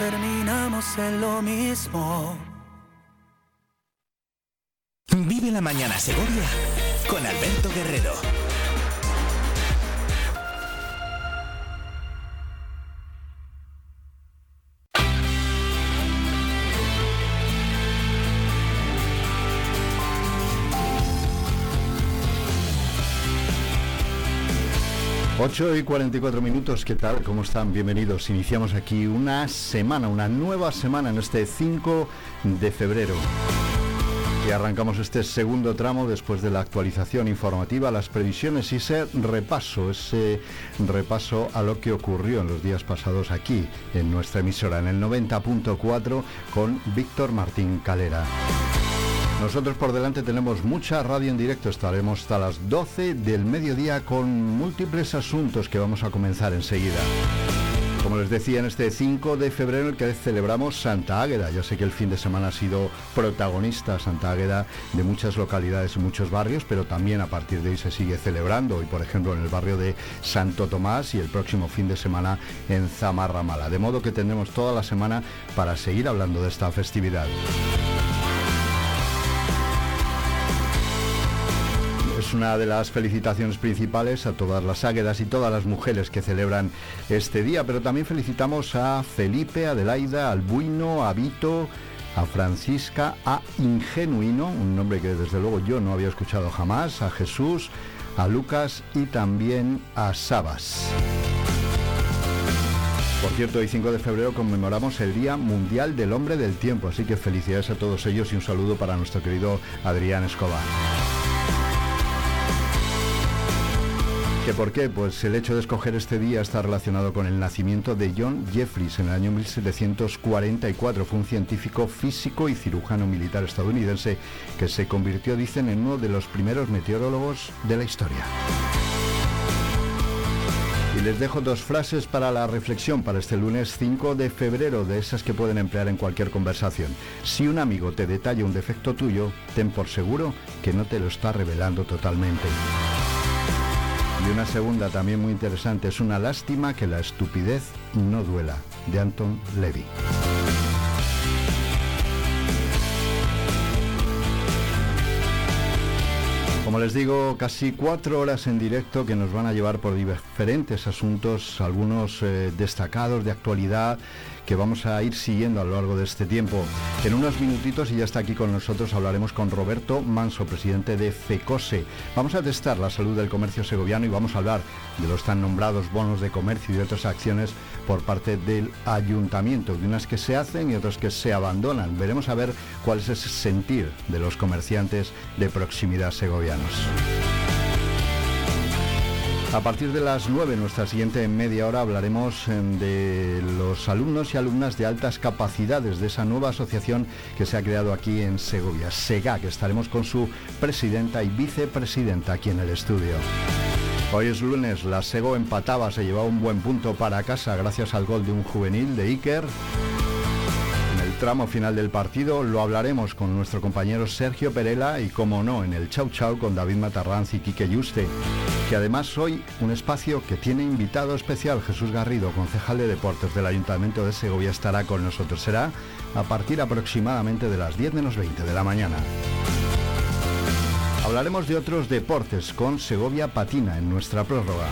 terminamos en lo mismo. Vive la mañana Segovia con Alberto Guerrero. Ocho y 44 minutos, ¿qué tal? ¿Cómo están? Bienvenidos. Iniciamos aquí una semana, una nueva semana en este 5 de febrero. Y arrancamos este segundo tramo después de la actualización informativa, las previsiones y ese repaso, ese repaso a lo que ocurrió en los días pasados aquí en nuestra emisora, en el 90.4 con Víctor Martín Calera. Nosotros por delante tenemos mucha radio en directo, estaremos hasta las 12 del mediodía con múltiples asuntos que vamos a comenzar enseguida. Como les decía, en este 5 de febrero el que celebramos Santa Águeda. Yo sé que el fin de semana ha sido protagonista Santa Águeda de muchas localidades y muchos barrios, pero también a partir de hoy se sigue celebrando. Hoy, por ejemplo, en el barrio de Santo Tomás y el próximo fin de semana en Zamarramala. De modo que tendremos toda la semana para seguir hablando de esta festividad. Es una de las felicitaciones principales a todas las águedas y todas las mujeres que celebran este día, pero también felicitamos a Felipe, Adelaida, al Buino, a Vito, a Francisca, a Ingenuino, un nombre que desde luego yo no había escuchado jamás, a Jesús, a Lucas y también a Sabas. Por cierto, hoy 5 de febrero conmemoramos el Día Mundial del Hombre del Tiempo, así que felicidades a todos ellos y un saludo para nuestro querido Adrián Escobar. ¿Que por qué? Pues el hecho de escoger este día está relacionado con el nacimiento de John Jeffries en el año 1744. Fue un científico físico y cirujano militar estadounidense que se convirtió, dicen, en uno de los primeros meteorólogos de la historia. Y les dejo dos frases para la reflexión para este lunes 5 de febrero, de esas que pueden emplear en cualquier conversación. Si un amigo te detalla un defecto tuyo, ten por seguro que no te lo está revelando totalmente. Y una segunda también muy interesante, es una lástima que la estupidez no duela, de Anton Levy. Como les digo, casi cuatro horas en directo que nos van a llevar por diferentes asuntos, algunos eh, destacados de actualidad que vamos a ir siguiendo a lo largo de este tiempo. En unos minutitos, y ya está aquí con nosotros, hablaremos con Roberto Manso, presidente de FECOSE. Vamos a testar la salud del comercio segoviano y vamos a hablar de los tan nombrados bonos de comercio y de otras acciones por parte del ayuntamiento, de unas que se hacen y otras que se abandonan. Veremos a ver cuál es ese sentir de los comerciantes de proximidad segovianos. A partir de las 9, nuestra siguiente media hora, hablaremos em, de los alumnos y alumnas de altas capacidades de esa nueva asociación que se ha creado aquí en Segovia, SEGA, que estaremos con su presidenta y vicepresidenta aquí en el estudio. Hoy es lunes, la Sego empataba, se llevaba un buen punto para casa gracias al gol de un juvenil de Iker tramo final del partido lo hablaremos con nuestro compañero Sergio Perela y, como no, en el Chau Chau con David Matarranz y Quique Yuste, que además hoy un espacio que tiene invitado especial Jesús Garrido, concejal de Deportes del Ayuntamiento de Segovia, estará con nosotros. Será a partir aproximadamente de las 10 menos 20 de la mañana. Hablaremos de otros deportes con Segovia Patina en nuestra prórroga.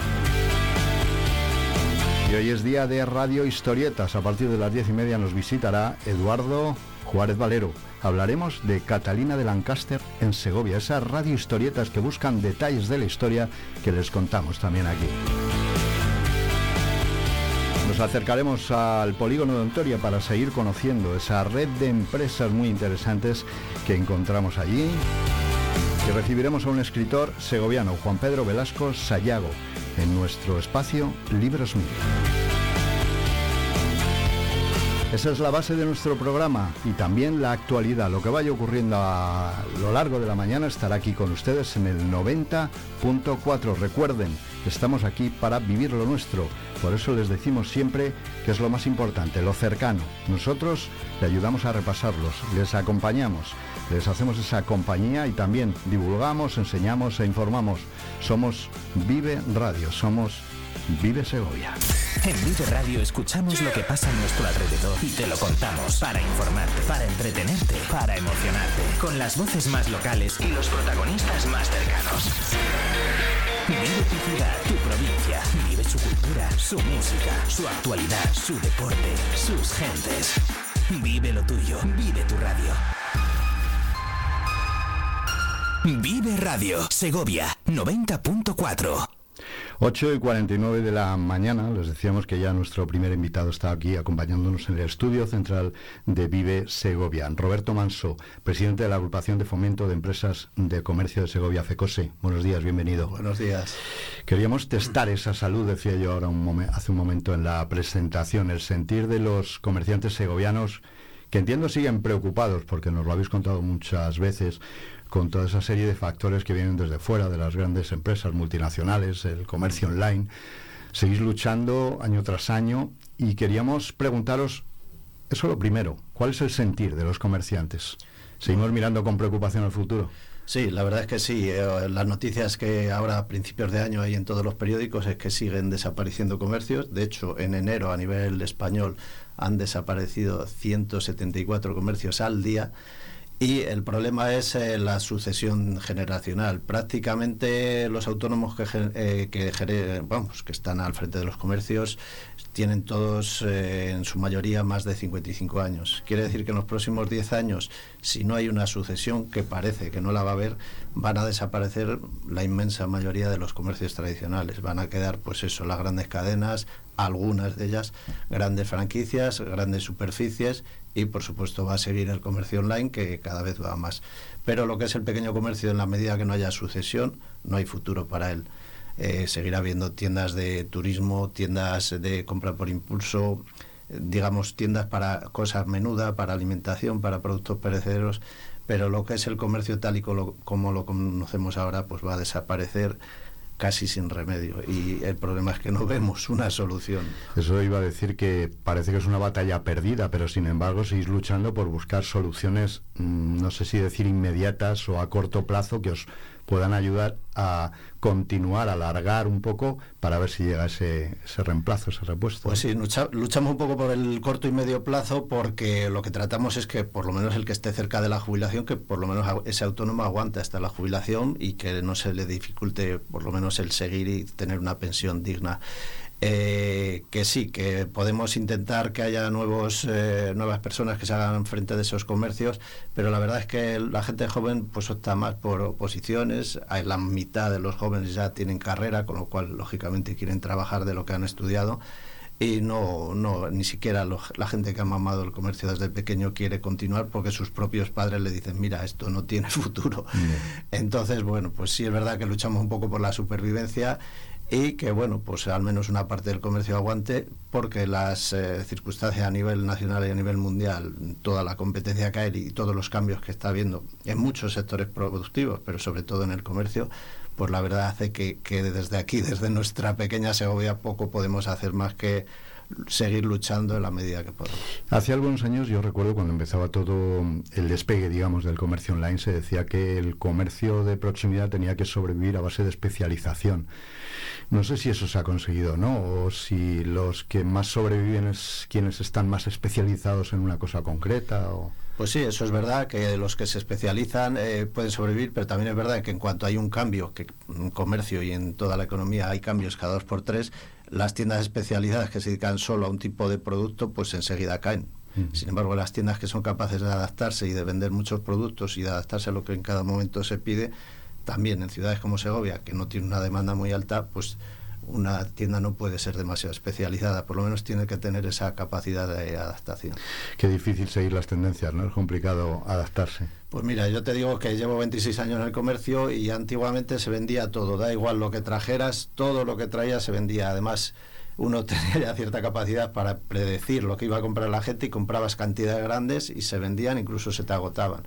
Y hoy es día de Radio Historietas. A partir de las diez y media nos visitará Eduardo Juárez Valero. Hablaremos de Catalina de Lancaster en Segovia, esas radio historietas que buscan detalles de la historia que les contamos también aquí. Nos acercaremos al polígono de Ontoria para seguir conociendo esa red de empresas muy interesantes que encontramos allí. Y recibiremos a un escritor segoviano, Juan Pedro Velasco Sayago en nuestro espacio Libros Mil. Esa es la base de nuestro programa y también la actualidad. Lo que vaya ocurriendo a lo largo de la mañana estará aquí con ustedes en el 90.4. Recuerden, estamos aquí para vivir lo nuestro. Por eso les decimos siempre que es lo más importante, lo cercano. Nosotros le ayudamos a repasarlos, les acompañamos, les hacemos esa compañía y también divulgamos, enseñamos e informamos. Somos Vive Radio, somos Vive Segovia. En Vive Radio escuchamos lo que pasa a nuestro alrededor y te lo contamos para informarte, para entretenerte, para emocionarte, con las voces más locales y los protagonistas más cercanos. Vive tu ciudad, tu provincia, vive su cultura, su música, su actualidad, su deporte, sus gentes. Vive lo tuyo, vive tu radio. Vive Radio, Segovia, 90.4. 8 y 49 de la mañana, les decíamos que ya nuestro primer invitado está aquí acompañándonos en el estudio central de Vive Segovia. Roberto Manso, presidente de la agrupación de fomento de empresas de comercio de Segovia, FECOSE. Buenos días, bienvenido. Buenos días. Queríamos testar esa salud, decía yo ahora un hace un momento en la presentación, el sentir de los comerciantes segovianos que entiendo siguen preocupados, porque nos lo habéis contado muchas veces, con toda esa serie de factores que vienen desde fuera, de las grandes empresas multinacionales, el comercio online. Seguís luchando año tras año y queríamos preguntaros, eso lo primero, ¿cuál es el sentir de los comerciantes? ¿Seguimos mirando con preocupación al futuro? Sí, la verdad es que sí. Eh, las noticias que ahora a principios de año hay en todos los periódicos es que siguen desapareciendo comercios. De hecho, en enero a nivel español han desaparecido 174 comercios al día. Y el problema es eh, la sucesión generacional. Prácticamente los autónomos que, eh, que, vamos, que están al frente de los comercios tienen todos eh, en su mayoría más de 55 años. Quiere decir que en los próximos 10 años, si no hay una sucesión, que parece que no la va a haber, van a desaparecer la inmensa mayoría de los comercios tradicionales. Van a quedar, pues eso, las grandes cadenas, algunas de ellas grandes franquicias, grandes superficies y por supuesto va a seguir el comercio online que cada vez va más. Pero lo que es el pequeño comercio, en la medida que no haya sucesión, no hay futuro para él. Eh, seguirá habiendo tiendas de turismo, tiendas de compra por impulso, digamos tiendas para cosas menudas, para alimentación, para productos perecederos, pero lo que es el comercio tal y como lo conocemos ahora, pues va a desaparecer casi sin remedio y el problema es que no vemos una solución. Eso iba a decir que parece que es una batalla perdida, pero sin embargo seguís luchando por buscar soluciones, mm, no sé si decir inmediatas o a corto plazo que os puedan ayudar a continuar, a alargar un poco para ver si llega ese, ese reemplazo, ese repuesto. Pues sí, luchamos un poco por el corto y medio plazo porque lo que tratamos es que por lo menos el que esté cerca de la jubilación, que por lo menos ese autónomo aguante hasta la jubilación y que no se le dificulte por lo menos el seguir y tener una pensión digna. Eh, que sí, que podemos intentar que haya nuevos, eh, nuevas personas que se hagan frente de esos comercios, pero la verdad es que la gente joven pues opta más por oposiciones, hay la mitad de los jóvenes ya tienen carrera, con lo cual lógicamente quieren trabajar de lo que han estudiado y no, no ni siquiera la gente que ha mamado el comercio desde pequeño quiere continuar porque sus propios padres le dicen, mira, esto no tiene futuro. Entonces, bueno, pues sí es verdad que luchamos un poco por la supervivencia y que bueno pues al menos una parte del comercio aguante porque las eh, circunstancias a nivel nacional y a nivel mundial toda la competencia que hay y todos los cambios que está habiendo en muchos sectores productivos pero sobre todo en el comercio pues la verdad hace que, que desde aquí desde nuestra pequeña Segovia poco podemos hacer más que seguir luchando en la medida que podamos. Hace algunos años, yo recuerdo cuando empezaba todo el despegue, digamos, del comercio online, se decía que el comercio de proximidad tenía que sobrevivir a base de especialización. No sé si eso se ha conseguido, ¿no? O si los que más sobreviven es quienes están más especializados en una cosa concreta. O... Pues sí, eso es verdad, que los que se especializan eh, pueden sobrevivir, pero también es verdad que en cuanto hay un cambio, que en comercio y en toda la economía hay cambios cada dos por tres, las tiendas especializadas que se dedican solo a un tipo de producto, pues enseguida caen. Sin embargo, las tiendas que son capaces de adaptarse y de vender muchos productos y de adaptarse a lo que en cada momento se pide, también en ciudades como Segovia, que no tiene una demanda muy alta, pues una tienda no puede ser demasiado especializada, por lo menos tiene que tener esa capacidad de adaptación. Qué difícil seguir las tendencias, ¿no? Es complicado adaptarse. Pues mira, yo te digo que llevo 26 años en el comercio y antiguamente se vendía todo, da igual lo que trajeras, todo lo que traías se vendía. Además, uno tenía ya cierta capacidad para predecir lo que iba a comprar la gente y comprabas cantidades grandes y se vendían, incluso se te agotaban.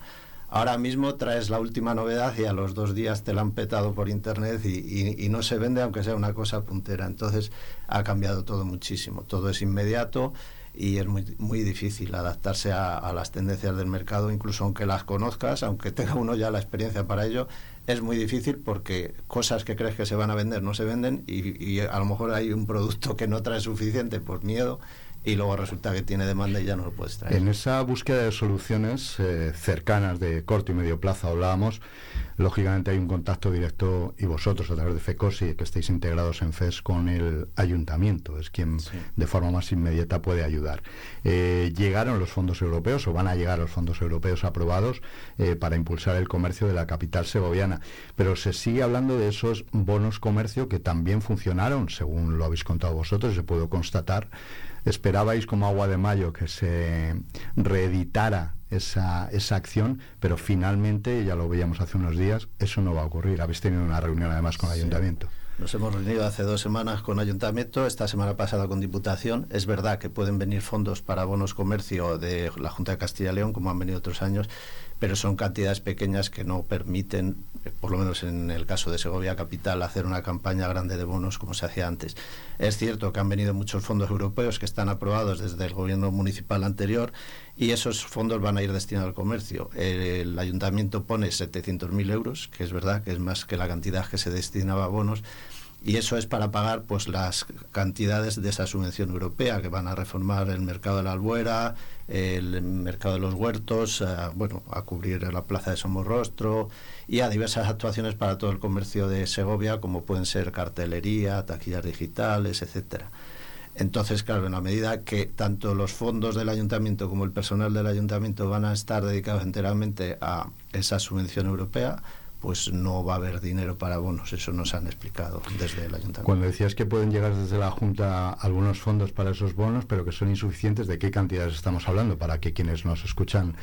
Ahora mismo traes la última novedad y a los dos días te la han petado por internet y, no se vende aunque sea una cosa puntera. Entonces ha cambiado todo muchísimo. Todo es inmediato y es muy, muy difícil adaptarse a, las tendencias del mercado, incluso aunque las conozcas, aunque tenga uno ya la experiencia para ello, es muy difícil porque cosas que crees que se van a vender no se venden y, y a lo mejor hay un producto que no trae suficiente por miedo y luego resulta que tiene demanda y ya no lo puedes traer. En esa búsqueda de soluciones eh, cercanas de corto y medio plazo hablábamos, lógicamente hay un contacto directo y vosotros a través de FECOSI, que estáis integrados en FES con el ayuntamiento, es quien de forma más inmediata puede ayudar. Eh, llegaron los fondos europeos o van a llegar los fondos europeos aprobados eh, para impulsar el comercio de la capital segoviana, pero se sigue hablando de esos bonos comercio que también funcionaron, según lo habéis contado vosotros, se puedo constatar esperabais como agua de mayo que se reeditara esa, esa acción, pero finalmente, ya lo veíamos hace unos días, eso no va a ocurrir. Habéis tenido una reunión además con el ayuntamiento. Nos hemos reunido hace dos semanas con Ayuntamiento, esta semana pasada con Diputación. Es verdad que pueden venir fondos para bonos comercio de la Junta de Castilla y León, como han venido otros años, pero son cantidades pequeñas que no permiten, por lo menos en el caso de Segovia Capital, hacer una campaña grande de bonos como se hacía antes. Es cierto que han venido muchos fondos europeos que están aprobados desde el gobierno municipal anterior y esos fondos van a ir destinados al comercio. El ayuntamiento pone 700.000 euros, que es verdad que es más que la cantidad que se destinaba a bonos, y eso es para pagar pues las cantidades de esa subvención europea que van a reformar el mercado de la albuera, el mercado de los huertos, a, bueno, a cubrir la plaza de Somorrostro y a diversas actuaciones para todo el comercio de Segovia, como pueden ser cartelería, taquillas digitales, etcétera. Entonces, claro, en la medida que tanto los fondos del ayuntamiento como el personal del ayuntamiento van a estar dedicados enteramente a esa subvención europea, pues no va a haber dinero para bonos. Eso nos han explicado desde el ayuntamiento. Cuando decías que pueden llegar desde la Junta algunos fondos para esos bonos, pero que son insuficientes, ¿de qué cantidades estamos hablando? Para que quienes nos escuchan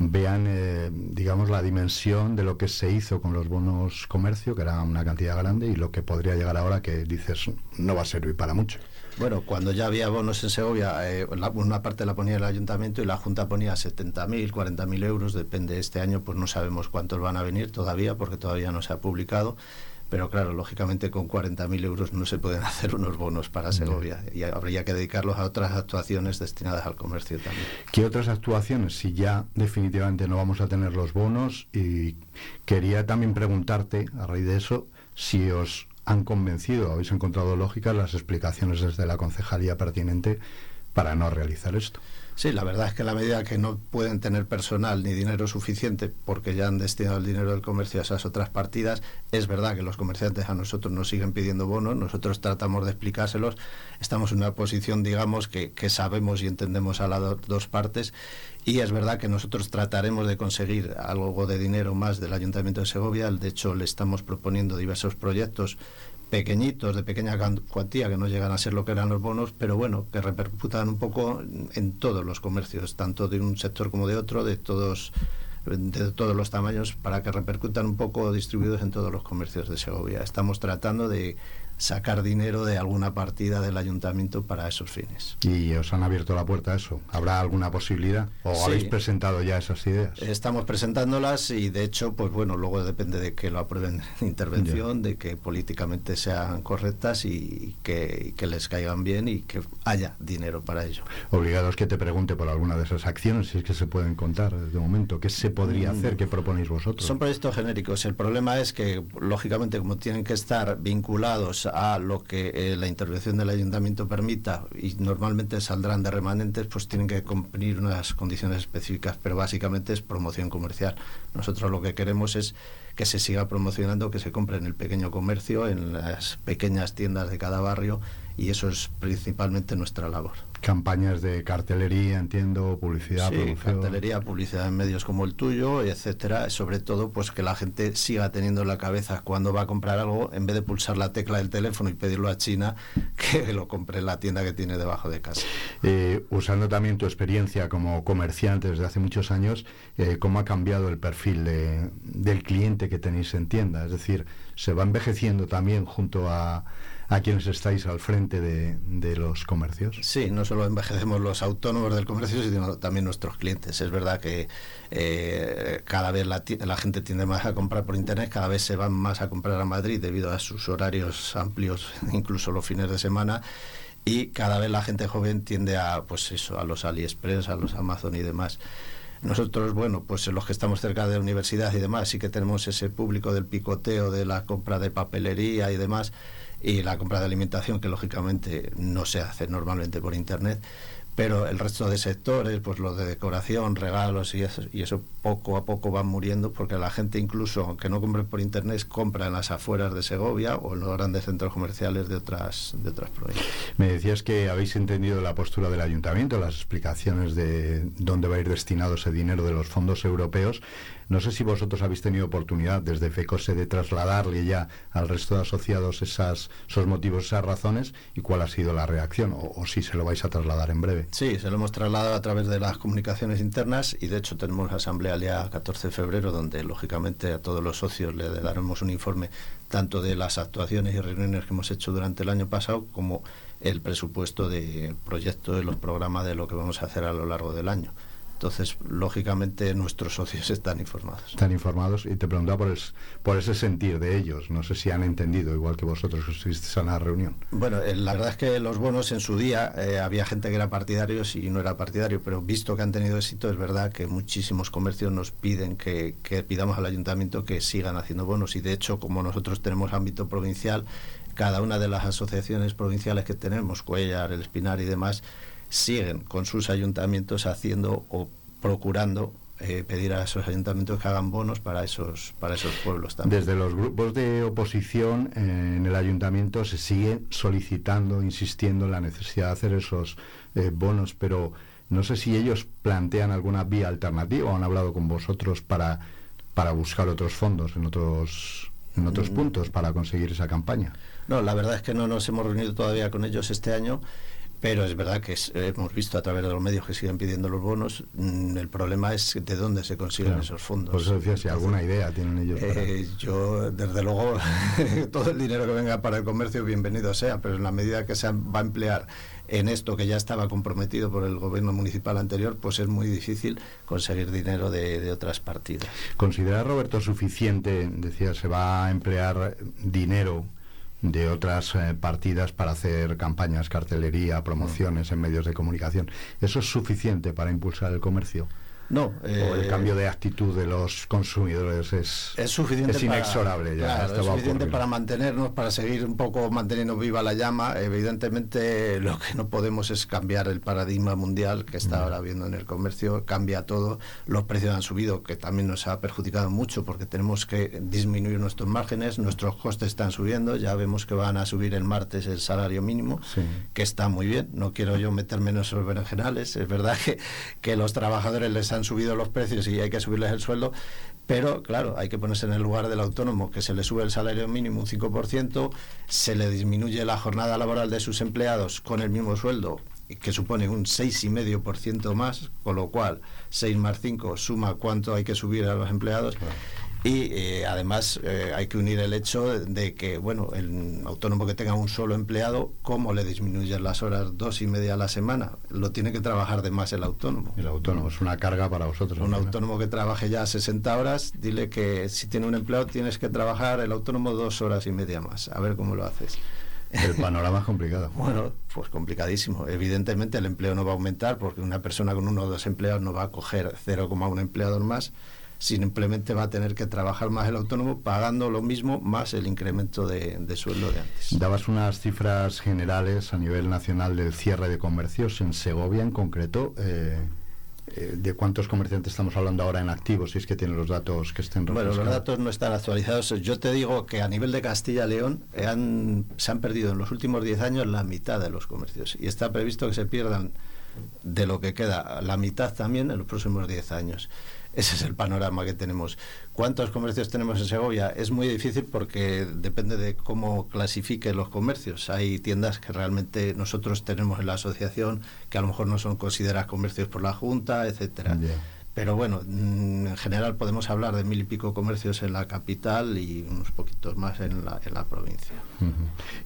vean, eh, digamos, la dimensión de lo que se hizo con los bonos comercio, que era una cantidad grande, y lo que podría llegar ahora, que dices no va a servir para mucho. Bueno, cuando ya había bonos en Segovia, eh, la- una parte la ponía el ayuntamiento y la Junta ponía 70.000, 40.000 euros, depende. Este año pues no sabemos cuántos van a venir todavía porque todavía no se ha publicado. Pero claro, lógicamente con 40.000 euros no se pueden hacer unos bonos para Segovia y habría que dedicarlos a otras actuaciones destinadas al comercio también. ¿Qué otras actuaciones si ya definitivamente no vamos a tener los bonos? Y quería también preguntarte, a raíz de eso, si os han convencido, habéis encontrado lógicas las explicaciones desde la concejalía pertinente para no realizar esto. Sí, la verdad es que la medida que no pueden tener personal ni dinero suficiente porque ya han destinado el dinero del comercio a esas otras partidas, es verdad que los comerciantes a nosotros nos siguen pidiendo bonos, nosotros tratamos de explicárselos, estamos en una posición, digamos, que, que sabemos y entendemos a las do- dos partes y es verdad que nosotros trataremos de conseguir algo de dinero más del Ayuntamiento de Segovia, de hecho le estamos proponiendo diversos proyectos pequeñitos, de pequeña cuantía, que no llegan a ser lo que eran los bonos, pero bueno, que repercutan un poco en todos los comercios, tanto de un sector como de otro, de todos de todos los tamaños, para que repercutan un poco distribuidos en todos los comercios de Segovia. Estamos tratando de sacar dinero de alguna partida del ayuntamiento para esos fines. ¿Y os han abierto la puerta a eso? ¿Habrá alguna posibilidad? ¿O Sí. habéis presentado ya esas ideas? Estamos presentándolas y de hecho, pues bueno, luego depende de que lo aprueben en intervención, de que políticamente sean correctas y que, y que les caigan bien y que haya dinero para ello. Obligados que te pregunte por alguna de esas acciones, si es que se pueden contar de momento. ¿Qué se podría hacer? ¿Qué proponéis vosotros? Son proyectos genéricos. El problema es que, lógicamente, como tienen que estar vinculados a lo que eh, la intervención del ayuntamiento permita y normalmente saldrán de remanentes, pues tienen que cumplir unas condiciones específicas, pero básicamente es promoción comercial. Nosotros lo que queremos es que se siga promocionando, que se compre en el pequeño comercio, en las pequeñas tiendas de cada barrio y eso es principalmente nuestra labor. Campañas de cartelería, entiendo, publicidad, Sí, promoción. cartelería, publicidad en medios como el tuyo, etcétera. Sobre todo, pues que la gente siga teniendo en la cabeza cuando va a comprar algo, en vez de pulsar la tecla del teléfono y pedirlo a China, que lo compre en la tienda que tiene debajo de casa. Eh, usando también tu experiencia como comerciante desde hace muchos años, eh, ¿cómo ha cambiado el perfil de- del cliente que tenéis en tienda? Es decir, ¿se va envejeciendo también junto a, a quienes estáis al frente de, de los comercios? Sí, no solo envejecemos los autónomos del comercio, sino también nuestros clientes. Es verdad que eh, cada vez la, la gente tiende más a comprar por internet, cada vez se van más a comprar a Madrid debido a sus horarios amplios, incluso los fines de semana. Y cada vez la gente joven tiende a, pues eso, a los AliExpress, a los Amazon y demás. Nosotros, bueno, pues los que estamos cerca de la universidad y demás, sí que tenemos ese público del picoteo, de la compra de papelería y demás, y la compra de alimentación, que lógicamente no se hace normalmente por internet, pero el resto de sectores, pues los de decoración, regalos y eso, y eso poco a poco van muriendo, porque la gente incluso, aunque no compre por internet, compra en las afueras de Segovia o en los grandes centros comerciales de otras, de otras provincias. Me decías que habéis entendido la postura del ayuntamiento, las explicaciones de dónde va a ir destinado ese dinero de los fondos europeos. No sé si vosotros habéis tenido oportunidad desde FECOSE de trasladarle ya al resto de asociados esas, esos motivos, esas razones y cuál ha sido la reacción o, si se lo vais a trasladar en breve. Sí, se lo hemos trasladado a través de las comunicaciones internas y de hecho tenemos asamblea el día 14 de febrero donde lógicamente a todos los socios le daremos un informe tanto de las actuaciones y reuniones que hemos hecho durante el año pasado como el presupuesto de proyectos de los programas de lo que vamos a hacer a lo largo del año. Entonces, lógicamente, nuestros socios están informados. Están informados y te preguntaba por, por ese sentir de ellos. No sé si han entendido, igual que vosotros que estuvisteis en la reunión. Bueno, eh, la verdad es que los bonos en su día eh, había gente que era partidario y no era partidario, pero visto que han tenido éxito, es verdad que muchísimos comercios nos piden que, que pidamos al ayuntamiento que sigan haciendo bonos. Y de hecho, como nosotros tenemos ámbito provincial, cada una de las asociaciones provinciales que tenemos, Cuellar, El Espinar y demás, siguen con sus ayuntamientos haciendo o procurando eh, pedir a esos ayuntamientos que hagan bonos para esos para esos pueblos también. Desde los grupos de oposición eh, en el ayuntamiento se sigue solicitando, insistiendo en la necesidad de hacer esos eh, bonos, pero no sé si ellos plantean alguna vía alternativa o han hablado con vosotros para para buscar otros fondos en otros en otros mm. puntos para conseguir esa campaña. No, la verdad es que no nos hemos reunido todavía con ellos este año pero es verdad que hemos visto a través de los medios que siguen pidiendo los bonos. Mm, el problema es de dónde se consiguen esos fondos. Por eso decía, si alguna idea tienen ellos. Eh, yo, desde luego, todo el dinero que venga para el comercio, bienvenido sea, pero en la medida que se va a emplear en esto que ya estaba comprometido por el gobierno municipal anterior, pues es muy difícil conseguir dinero de, de otras partidas. ¿Considera Roberto suficiente, decía, se va a emplear dinero de otras eh, partidas para hacer campañas, cartelería, promociones en medios de comunicación. ¿Eso es suficiente para impulsar el comercio? No. o el eh, cambio de actitud de los consumidores es, es suficiente es inexorable para, ya. es suficiente para mantenernos, para seguir un poco manteniendo viva la llama. Evidentemente lo que no podemos es cambiar el paradigma mundial que está mm. ahora viendo en el comercio. Cambia todo. Los precios han subido, que también nos ha perjudicado mucho porque tenemos que disminuir nuestros márgenes. Nuestros costes están subiendo. Ya vemos que van a subir el martes el salario mínimo, que está muy bien. No quiero yo meterme en esos berenjenales. Es verdad que, que los trabajadores les han han subido los precios y hay que subirles el sueldo, pero claro, hay que ponerse en el lugar del autónomo, que se le sube el salario mínimo un 5%, se le disminuye la jornada laboral de sus empleados con el mismo sueldo, que supone un 6,5% más, con lo cual 6 más 5 suma cuánto hay que subir a los empleados. Y eh, además eh, hay que unir el hecho de que, bueno, el autónomo que tenga un solo empleado, ¿cómo le disminuyen las horas dos y media a la semana? Lo tiene que trabajar de más el autónomo. El autónomo es una carga para vosotros. Un autónomo que trabaje ya 60 horas, dile que si tiene un empleado tienes que trabajar el autónomo dos horas y media más. A ver cómo lo haces. El panorama es complicado. bueno, pues complicadísimo. Evidentemente el empleo no va a aumentar porque una persona con uno o dos empleados no va a coger 0,1 empleador más simplemente va a tener que trabajar más el autónomo pagando lo mismo más el incremento de, sueldo de antes. Dabas unas cifras generales a nivel nacional del cierre de comercios en Segovia en concreto. Eh, eh, ¿De cuántos comerciantes estamos hablando ahora en activos? Si es que tienen los datos que estén Bueno, los datos no están actualizados. Yo te digo que a nivel de Castilla-León eh, se han perdido en los últimos 10 años la mitad de los comercios y está previsto que se pierdan de lo que queda la mitad también en los próximos 10 años. Ese es el panorama que tenemos. ¿Cuántos comercios tenemos en Segovia? Es muy difícil porque depende de cómo clasifique los comercios. Hay tiendas que realmente nosotros tenemos en la asociación que a lo mejor no son consideradas comercios por la Junta, etcétera. Pero bueno, mm, en general podemos hablar de mil y pico comercios en la capital y unos poquitos más en la, en la provincia.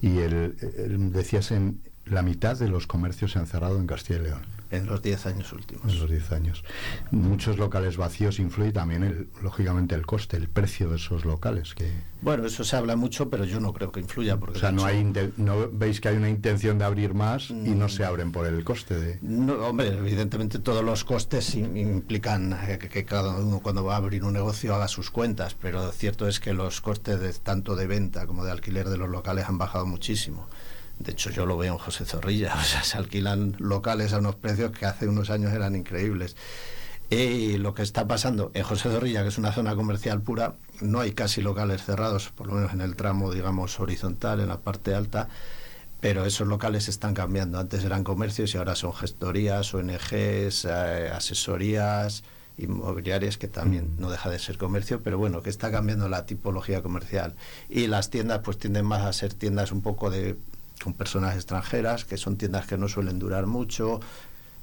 Y el, decías en la mitad de los comercios se han cerrado en Castilla y León. En los 10 años últimos. En los 10 años. Muchos locales vacíos influye también, el, lógicamente, el coste, el precio de esos locales. que Bueno, eso se habla mucho, pero yo no creo que influya. Porque o sea, no, hay no veis que hay una intención de abrir más y no se abren por el coste de... No, hombre, evidentemente todos los costes implican que, cada uno cuando va a abrir un negocio haga sus cuentas, pero cierto es que los costes de, tanto de venta como de alquiler de los locales han bajado muchísimo. De hecho, yo lo veo en José Zorrilla. O sea, se alquilan locales a unos precios que hace unos años eran increíbles. Y lo que está pasando en José Zorrilla, que es una zona comercial pura, no hay casi locales cerrados, por lo menos en el tramo, digamos, horizontal, en la parte alta, pero esos locales están cambiando. Antes eran comercios y ahora son gestorías, ONGs, eh, asesorías inmobiliarias, que también no deja de ser comercio, pero bueno, que está cambiando la tipología comercial. Y las tiendas pues tienden más a ser tiendas un poco de con personas extranjeras, que son tiendas que no suelen durar mucho,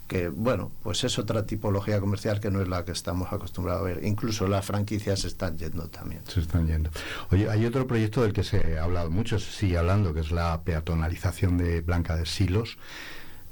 que bueno, pues es otra tipología comercial que no es la que estamos acostumbrados a ver. Incluso las franquicias se están yendo también. Se están yendo. Oye, hay otro proyecto del que se ha hablado mucho, se sigue hablando, que es la peatonalización de Blanca de Silos.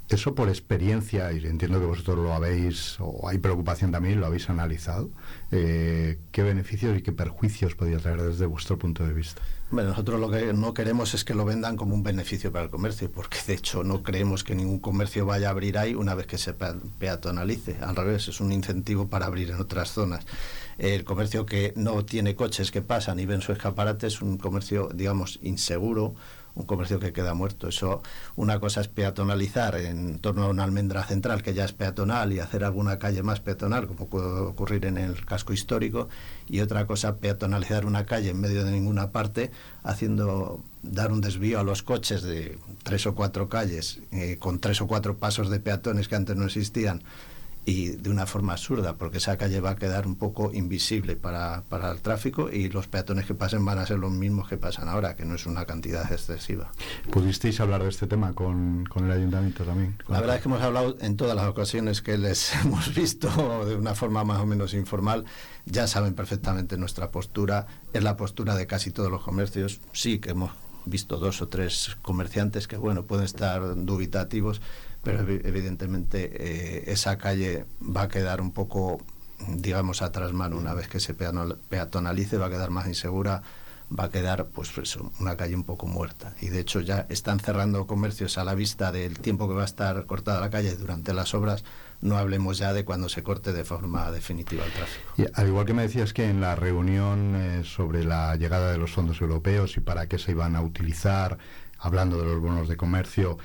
Eso por experiencia, y entiendo que vosotros lo habéis, o hay preocupación también, lo habéis analizado, eh, ¿qué beneficios y qué perjuicios podría traer desde vuestro punto de vista? Bueno, nosotros lo que no queremos es que lo vendan como un beneficio para el comercio, porque de hecho no creemos que ningún comercio vaya a abrir ahí una vez que se pe- peatonalice. Al revés, es un incentivo para abrir en otras zonas. El comercio que no tiene coches que pasan y ven su escaparate es un comercio, digamos, inseguro, un comercio que queda muerto. Eso, una cosa es peatonalizar en torno a una almendra central que ya es peatonal y hacer alguna calle más peatonal, como puede ocurrir en el casco histórico, y otra cosa peatonalizar una calle en medio de ninguna parte, haciendo dar un desvío a los coches de tres o cuatro calles, eh, con tres o cuatro pasos de peatones que antes no existían, y de una forma absurda, porque esa calle va a quedar un poco invisible para, para el tráfico y los peatones que pasen van a ser los mismos que pasan ahora, que no es una cantidad excesiva. ¿Pudisteis hablar de este tema con, con el ayuntamiento también? La verdad es que hemos hablado en todas las ocasiones que les hemos visto de una forma más o menos informal. Ya saben perfectamente nuestra postura. Es la postura de casi todos los comercios. Sí que hemos visto dos o tres comerciantes que, bueno, pueden estar dubitativos, pero evi- evidentemente eh, esa calle va a quedar un poco, digamos, a mano. Una vez que se peatonalice, va a quedar más insegura va a quedar pues eso, una calle un poco muerta. Y de hecho ya están cerrando comercios a la vista del tiempo que va a estar cortada la calle durante las obras. No hablemos ya de cuando se corte de forma definitiva el tráfico. Al igual que me decías que en la reunión eh, sobre la llegada de los fondos europeos y para qué se iban a utilizar, hablando de los bonos de comercio,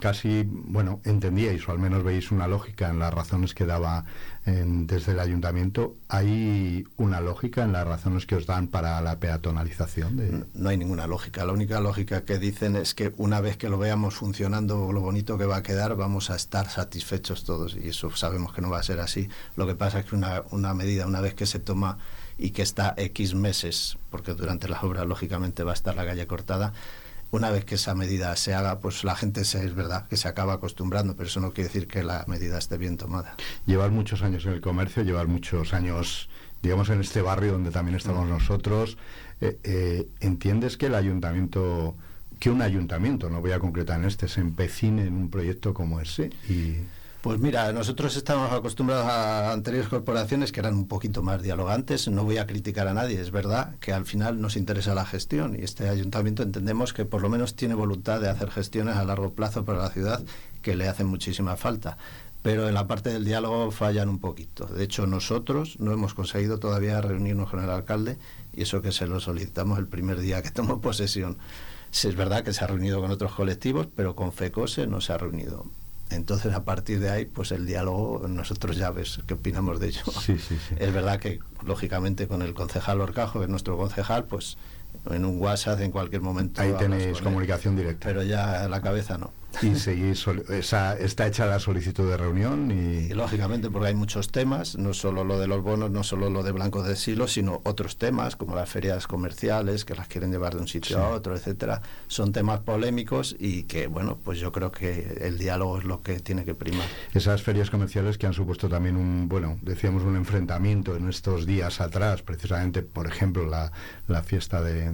casi, bueno, entendíais o al menos veis una lógica en las razones que daba en- desde el ayuntamiento. ¿Hay una lógica en las razones que os dan para la peatonalización? De... no hay ninguna lógica. La única lógica que dicen es que una vez que lo veamos funcionando, lo bonito que va a quedar, vamos a estar satisfechos todos. Y eso sabemos que no va a ser así. Lo que pasa es que una, una medida, una vez que se toma y que está X meses, porque durante las obras lógicamente va a estar la calle cortada, una vez que esa medida se haga, pues la gente se, es verdad que se acaba acostumbrando, pero eso no quiere decir que la medida esté bien tomada. Llevar muchos años en el comercio, llevar muchos años, digamos, en este barrio donde también estamos nosotros. eh, eh, ¿Entiendes que el ayuntamiento, que un ayuntamiento, no voy a concretar en este, se empecine en un proyecto como ese? Y Pues mira, nosotros estamos acostumbrados a anteriores corporaciones que eran un poquito más dialogantes. No voy a criticar a nadie, es verdad que al final nos interesa la gestión y este ayuntamiento entendemos que por lo menos tiene voluntad de hacer gestiones a largo plazo para la ciudad que le hacen muchísima falta. Pero en la parte del diálogo fallan un poquito. De hecho, nosotros no hemos conseguido todavía reunirnos con el alcalde y eso que se lo solicitamos el primer día que tomó posesión. Sí, Es verdad que se ha reunido con otros colectivos, pero con FECOSE no se ha reunido. Entonces, a partir de ahí, pues el diálogo, nosotros ya ves qué opinamos de ello. Sí, sí, sí. Es verdad que, lógicamente, con el concejal Orcajo, que es nuestro concejal, pues en un WhatsApp en cualquier momento. ahí tenéis él. comunicación directa. Pero ya la cabeza no. Y sol- esa, está hecha la solicitud de reunión y... Y lógicamente porque hay muchos temas, no solo lo de los bonos, no solo lo de blancos de silo, sino otros temas como las ferias comerciales que las quieren llevar de un sitio a otro, etcétera. Son temas polémicos y que, bueno, pues yo creo que el diálogo es lo que tiene que primar. Esas ferias comerciales que han supuesto también un, bueno, decíamos un enfrentamiento en estos días atrás, precisamente, por ejemplo, la, la fiesta de,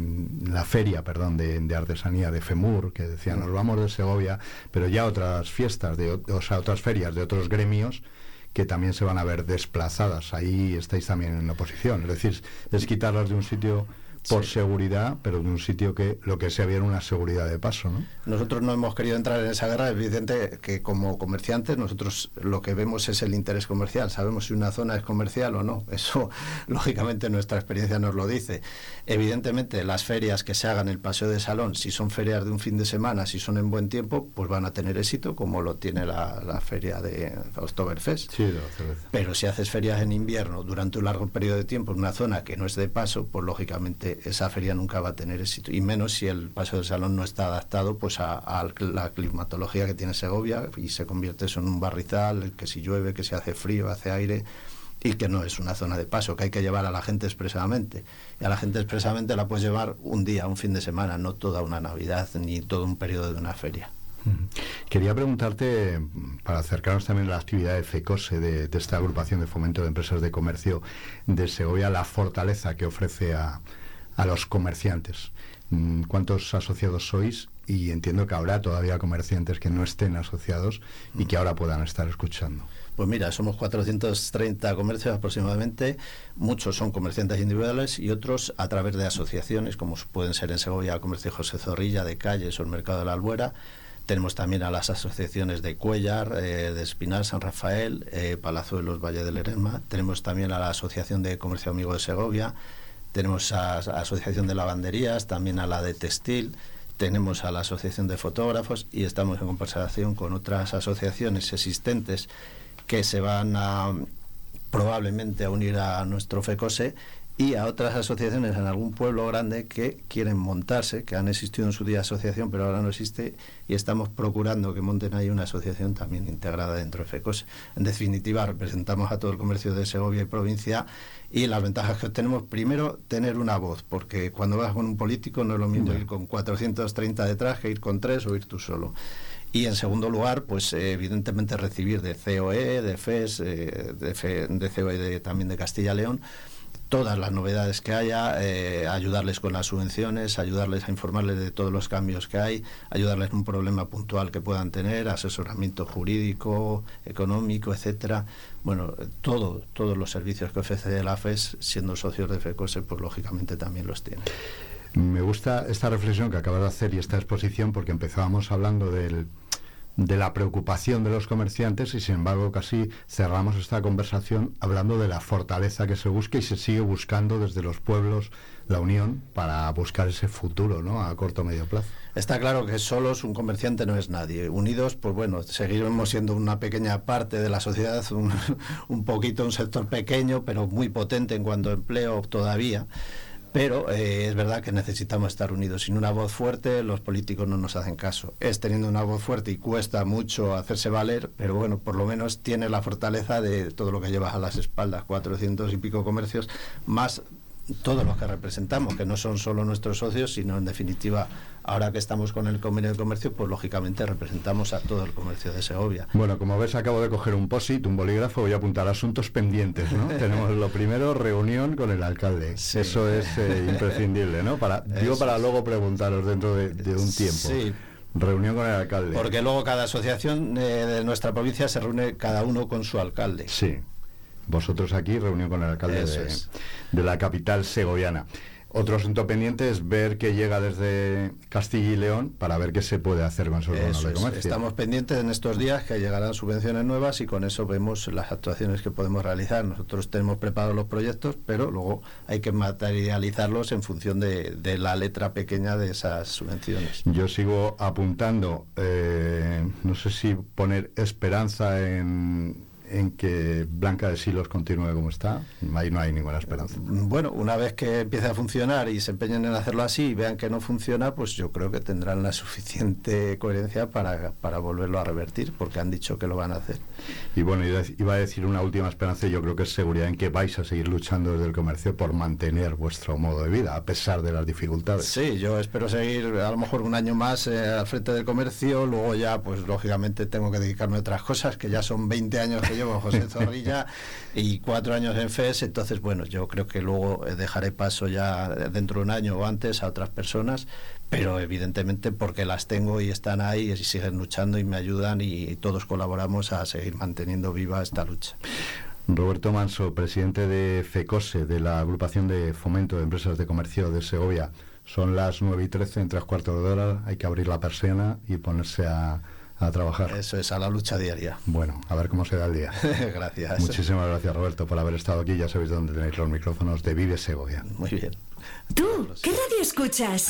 la feria, perdón, de, de artesanía de FEMUR, que decía, nos vamos de Segovia, pero ya otras fiestas, de, o sea, otras ferias de otros gremios que también se van a ver desplazadas. Ahí estáis también en oposición. Es decir, es quitarlas de un sitio por seguridad, pero de un sitio que lo que sea bien una seguridad de paso, ¿no? Nosotros no hemos querido entrar en esa guerra, es evidente que como comerciantes nosotros lo que vemos es el interés comercial, sabemos si una zona es comercial o no, eso lógicamente nuestra experiencia nos lo dice. Evidentemente las ferias que se hagan en el paseo de salón, si son ferias de un fin de semana, si son en buen tiempo, pues van a tener éxito como lo tiene la, la feria de Oktoberfest. Sí. Pero si haces ferias en invierno durante un largo periodo de tiempo en una zona que no es de paso, pues lógicamente esa feria nunca va a tener éxito. Y menos si el paso del salón no está adaptado pues a, la climatología que tiene Segovia y se convierte eso en un barrizal, que si llueve, que si hace frío, hace aire y que no es una zona de paso, que hay que llevar a la gente expresamente. Y a la gente expresamente la puedes llevar un día, un fin de semana, no toda una Navidad ni todo un periodo de una feria. Quería preguntarte, para acercarnos también a la actividad de FECOSE, de esta agrupación de fomento de empresas de comercio de Segovia, la fortaleza que ofrece a, a los comerciantes. Mm, ¿Cuántos asociados sois? Y entiendo que habrá todavía comerciantes que no estén asociados y que ahora puedan estar escuchando. Pues mira, somos 430 comercios aproximadamente, muchos son comerciantes individuales y otros a través de asociaciones, como pueden ser en Segovia el Comercio José Zorrilla, de Calles o el Mercado de la Albuera. Tenemos también a las asociaciones de Cuellar, eh, de Espinal, San Rafael, eh, Palazuelos, Valle del Lerma. Tenemos también a la Asociación de Comercio Amigo de Segovia. Tenemos a la Asociación de Lavanderías, también a la de Textil tenemos a la Asociación de Fotógrafos y estamos en conversación con otras asociaciones existentes que se van a probablemente a unir a nuestro FECOSE y a otras asociaciones en algún pueblo grande que quieren montarse, que han existido en su día asociación, pero ahora no existe, y estamos procurando que monten ahí una asociación también integrada dentro de FECOSE. En definitiva, representamos a todo el comercio de Segovia y provincia y las ventajas que obtenemos, primero, tener una voz, porque cuando vas con un político no es lo mismo ir con 430 detrás que ir con tres o ir tú solo. Y en segundo lugar, pues eh, evidentemente recibir de COE, de FES, eh, de, FE de COE de- también de Castilla y León, todas las novedades que haya, eh, ayudarles con las subvenciones, ayudarles a informarles de todos los cambios que hay, ayudarles en un problema puntual que puedan tener, asesoramiento jurídico, económico, etcétera. Bueno, todo, todos los servicios que ofrece la FES, siendo socios de FECOSE, pues lógicamente también los tiene. Me gusta esta reflexión que acabas de hacer y esta exposición porque empezábamos hablando del, de la preocupación de los comerciantes y sin embargo casi cerramos esta conversación hablando de la fortaleza que se busca y se sigue buscando desde los pueblos la unión para buscar ese futuro ¿no? a corto o medio plazo. Está claro que solos un comerciante no es nadie. Unidos, pues bueno, seguiremos siendo una pequeña parte de la sociedad, un, un poquito un sector pequeño, pero muy potente en cuanto a empleo todavía. Pero eh, es verdad que necesitamos estar unidos. Sin una voz fuerte, los políticos no nos hacen caso. Es teniendo una voz fuerte y cuesta mucho hacerse valer, pero bueno, por lo menos tiene la fortaleza de todo lo que llevas a las espaldas, 400 y pico comercios, más todos los que representamos, que no son solo nuestros socios, sino en definitiva, ahora que estamos con el convenio de comercio, pues lógicamente representamos a todo el comercio de Segovia. Bueno, como ves, acabo de coger un POSIT, un bolígrafo, voy a apuntar asuntos pendientes, ¿no? Tenemos lo primero, reunión con el alcalde. Eso es eh, imprescindible, ¿no? Para, digo para luego preguntaros dentro de, de un tiempo. Sí. Reunión con el alcalde. Porque luego cada asociación eh, de nuestra provincia se reúne cada uno con su alcalde. Sí. Vosotros aquí, reunión con el alcalde de, de la capital segoviana. Otro asunto pendiente es ver qué llega desde Castilla y León para ver qué se puede hacer con esos bonos de comercio. Estamos pendientes en estos días que llegarán subvenciones nuevas y con eso vemos las actuaciones que podemos realizar. Nosotros tenemos preparados los proyectos, pero luego hay que materializarlos en función de, de la letra pequeña de esas subvenciones. Yo sigo apuntando, eh, no sé si poner esperanza en, en que Blanca de Silos continúe como está. Ahí no hay ninguna esperanza. Bueno, una vez que empiece a funcionar y se empeñen en hacerlo así y vean que no funciona, pues yo creo que tendrán la suficiente coherencia para, para volverlo a revertir, porque han dicho que lo van a hacer. Y bueno, iba a decir una última esperanza, y yo creo que es seguridad en que vais a seguir luchando desde el comercio por mantener vuestro modo de vida, a pesar de las dificultades. Sí, yo espero seguir a lo mejor un año más eh, al frente del comercio, luego ya pues lógicamente tengo que dedicarme a otras cosas, que ya son 20 años que llevo José Zorrilla y cuatro años en FES, entonces bueno, yo creo que luego eh, dejaré paso ya dentro de un año o antes a otras personas, pero evidentemente porque las tengo y están ahí y siguen luchando y me ayudan y todos colaboramos a seguir manteniendo viva esta lucha. Roberto Manso, presidente de FECOSE, de la agrupación de fomento de empresas de comercio de Segovia. Son las 9 y 13, en tres cuartos de hora, hay que abrir la persiana y ponerse a, a trabajar. Eso es, a la lucha diaria. Bueno, a ver cómo se da el día. Gracias. Muchísimas gracias, Roberto, por haber estado aquí. Ya sabéis dónde tenéis los micrófonos de Vive Segovia. Muy bien. ¿Tú qué radio escuchas?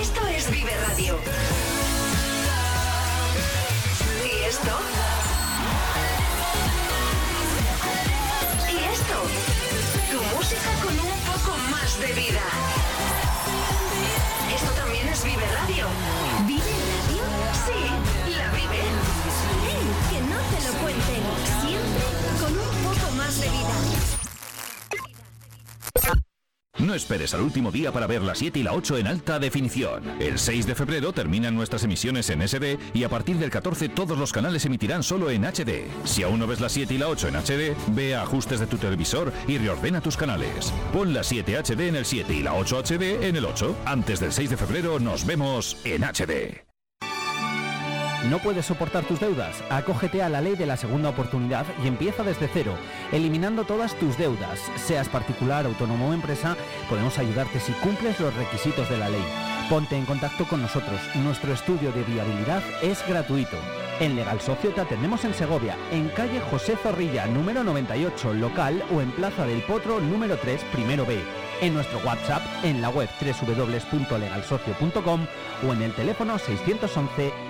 Esto es Vive Radio. No esperes al último día para ver la 7 y la 8 en alta definición. El 6 de febrero terminan nuestras emisiones en SD y a partir del 14 todos los canales emitirán solo en HD. Si aún no ves la 7 y la 8 en HD, ve a ajustes de tu televisor y reordena tus canales. Pon la 7 HD en el 7 y la 8 HD en el 8. Antes del 6 de febrero nos vemos en HD. ¿No puedes soportar tus deudas? Acógete a la ley de la segunda oportunidad y empieza desde cero, eliminando todas tus deudas. Seas particular, autónomo o empresa, podemos ayudarte si cumples los requisitos de la ley. Ponte en contacto con nosotros. Nuestro estudio de viabilidad es gratuito. En Legal Socio te atendemos en Segovia, en calle José Zorrilla, número 98, local o en Plaza del Potro, número 3, primero B. En nuestro WhatsApp, en la web www.legalsocio.com o en el teléfono 611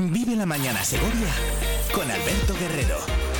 Vive la mañana Segovia con Alberto Guerrero.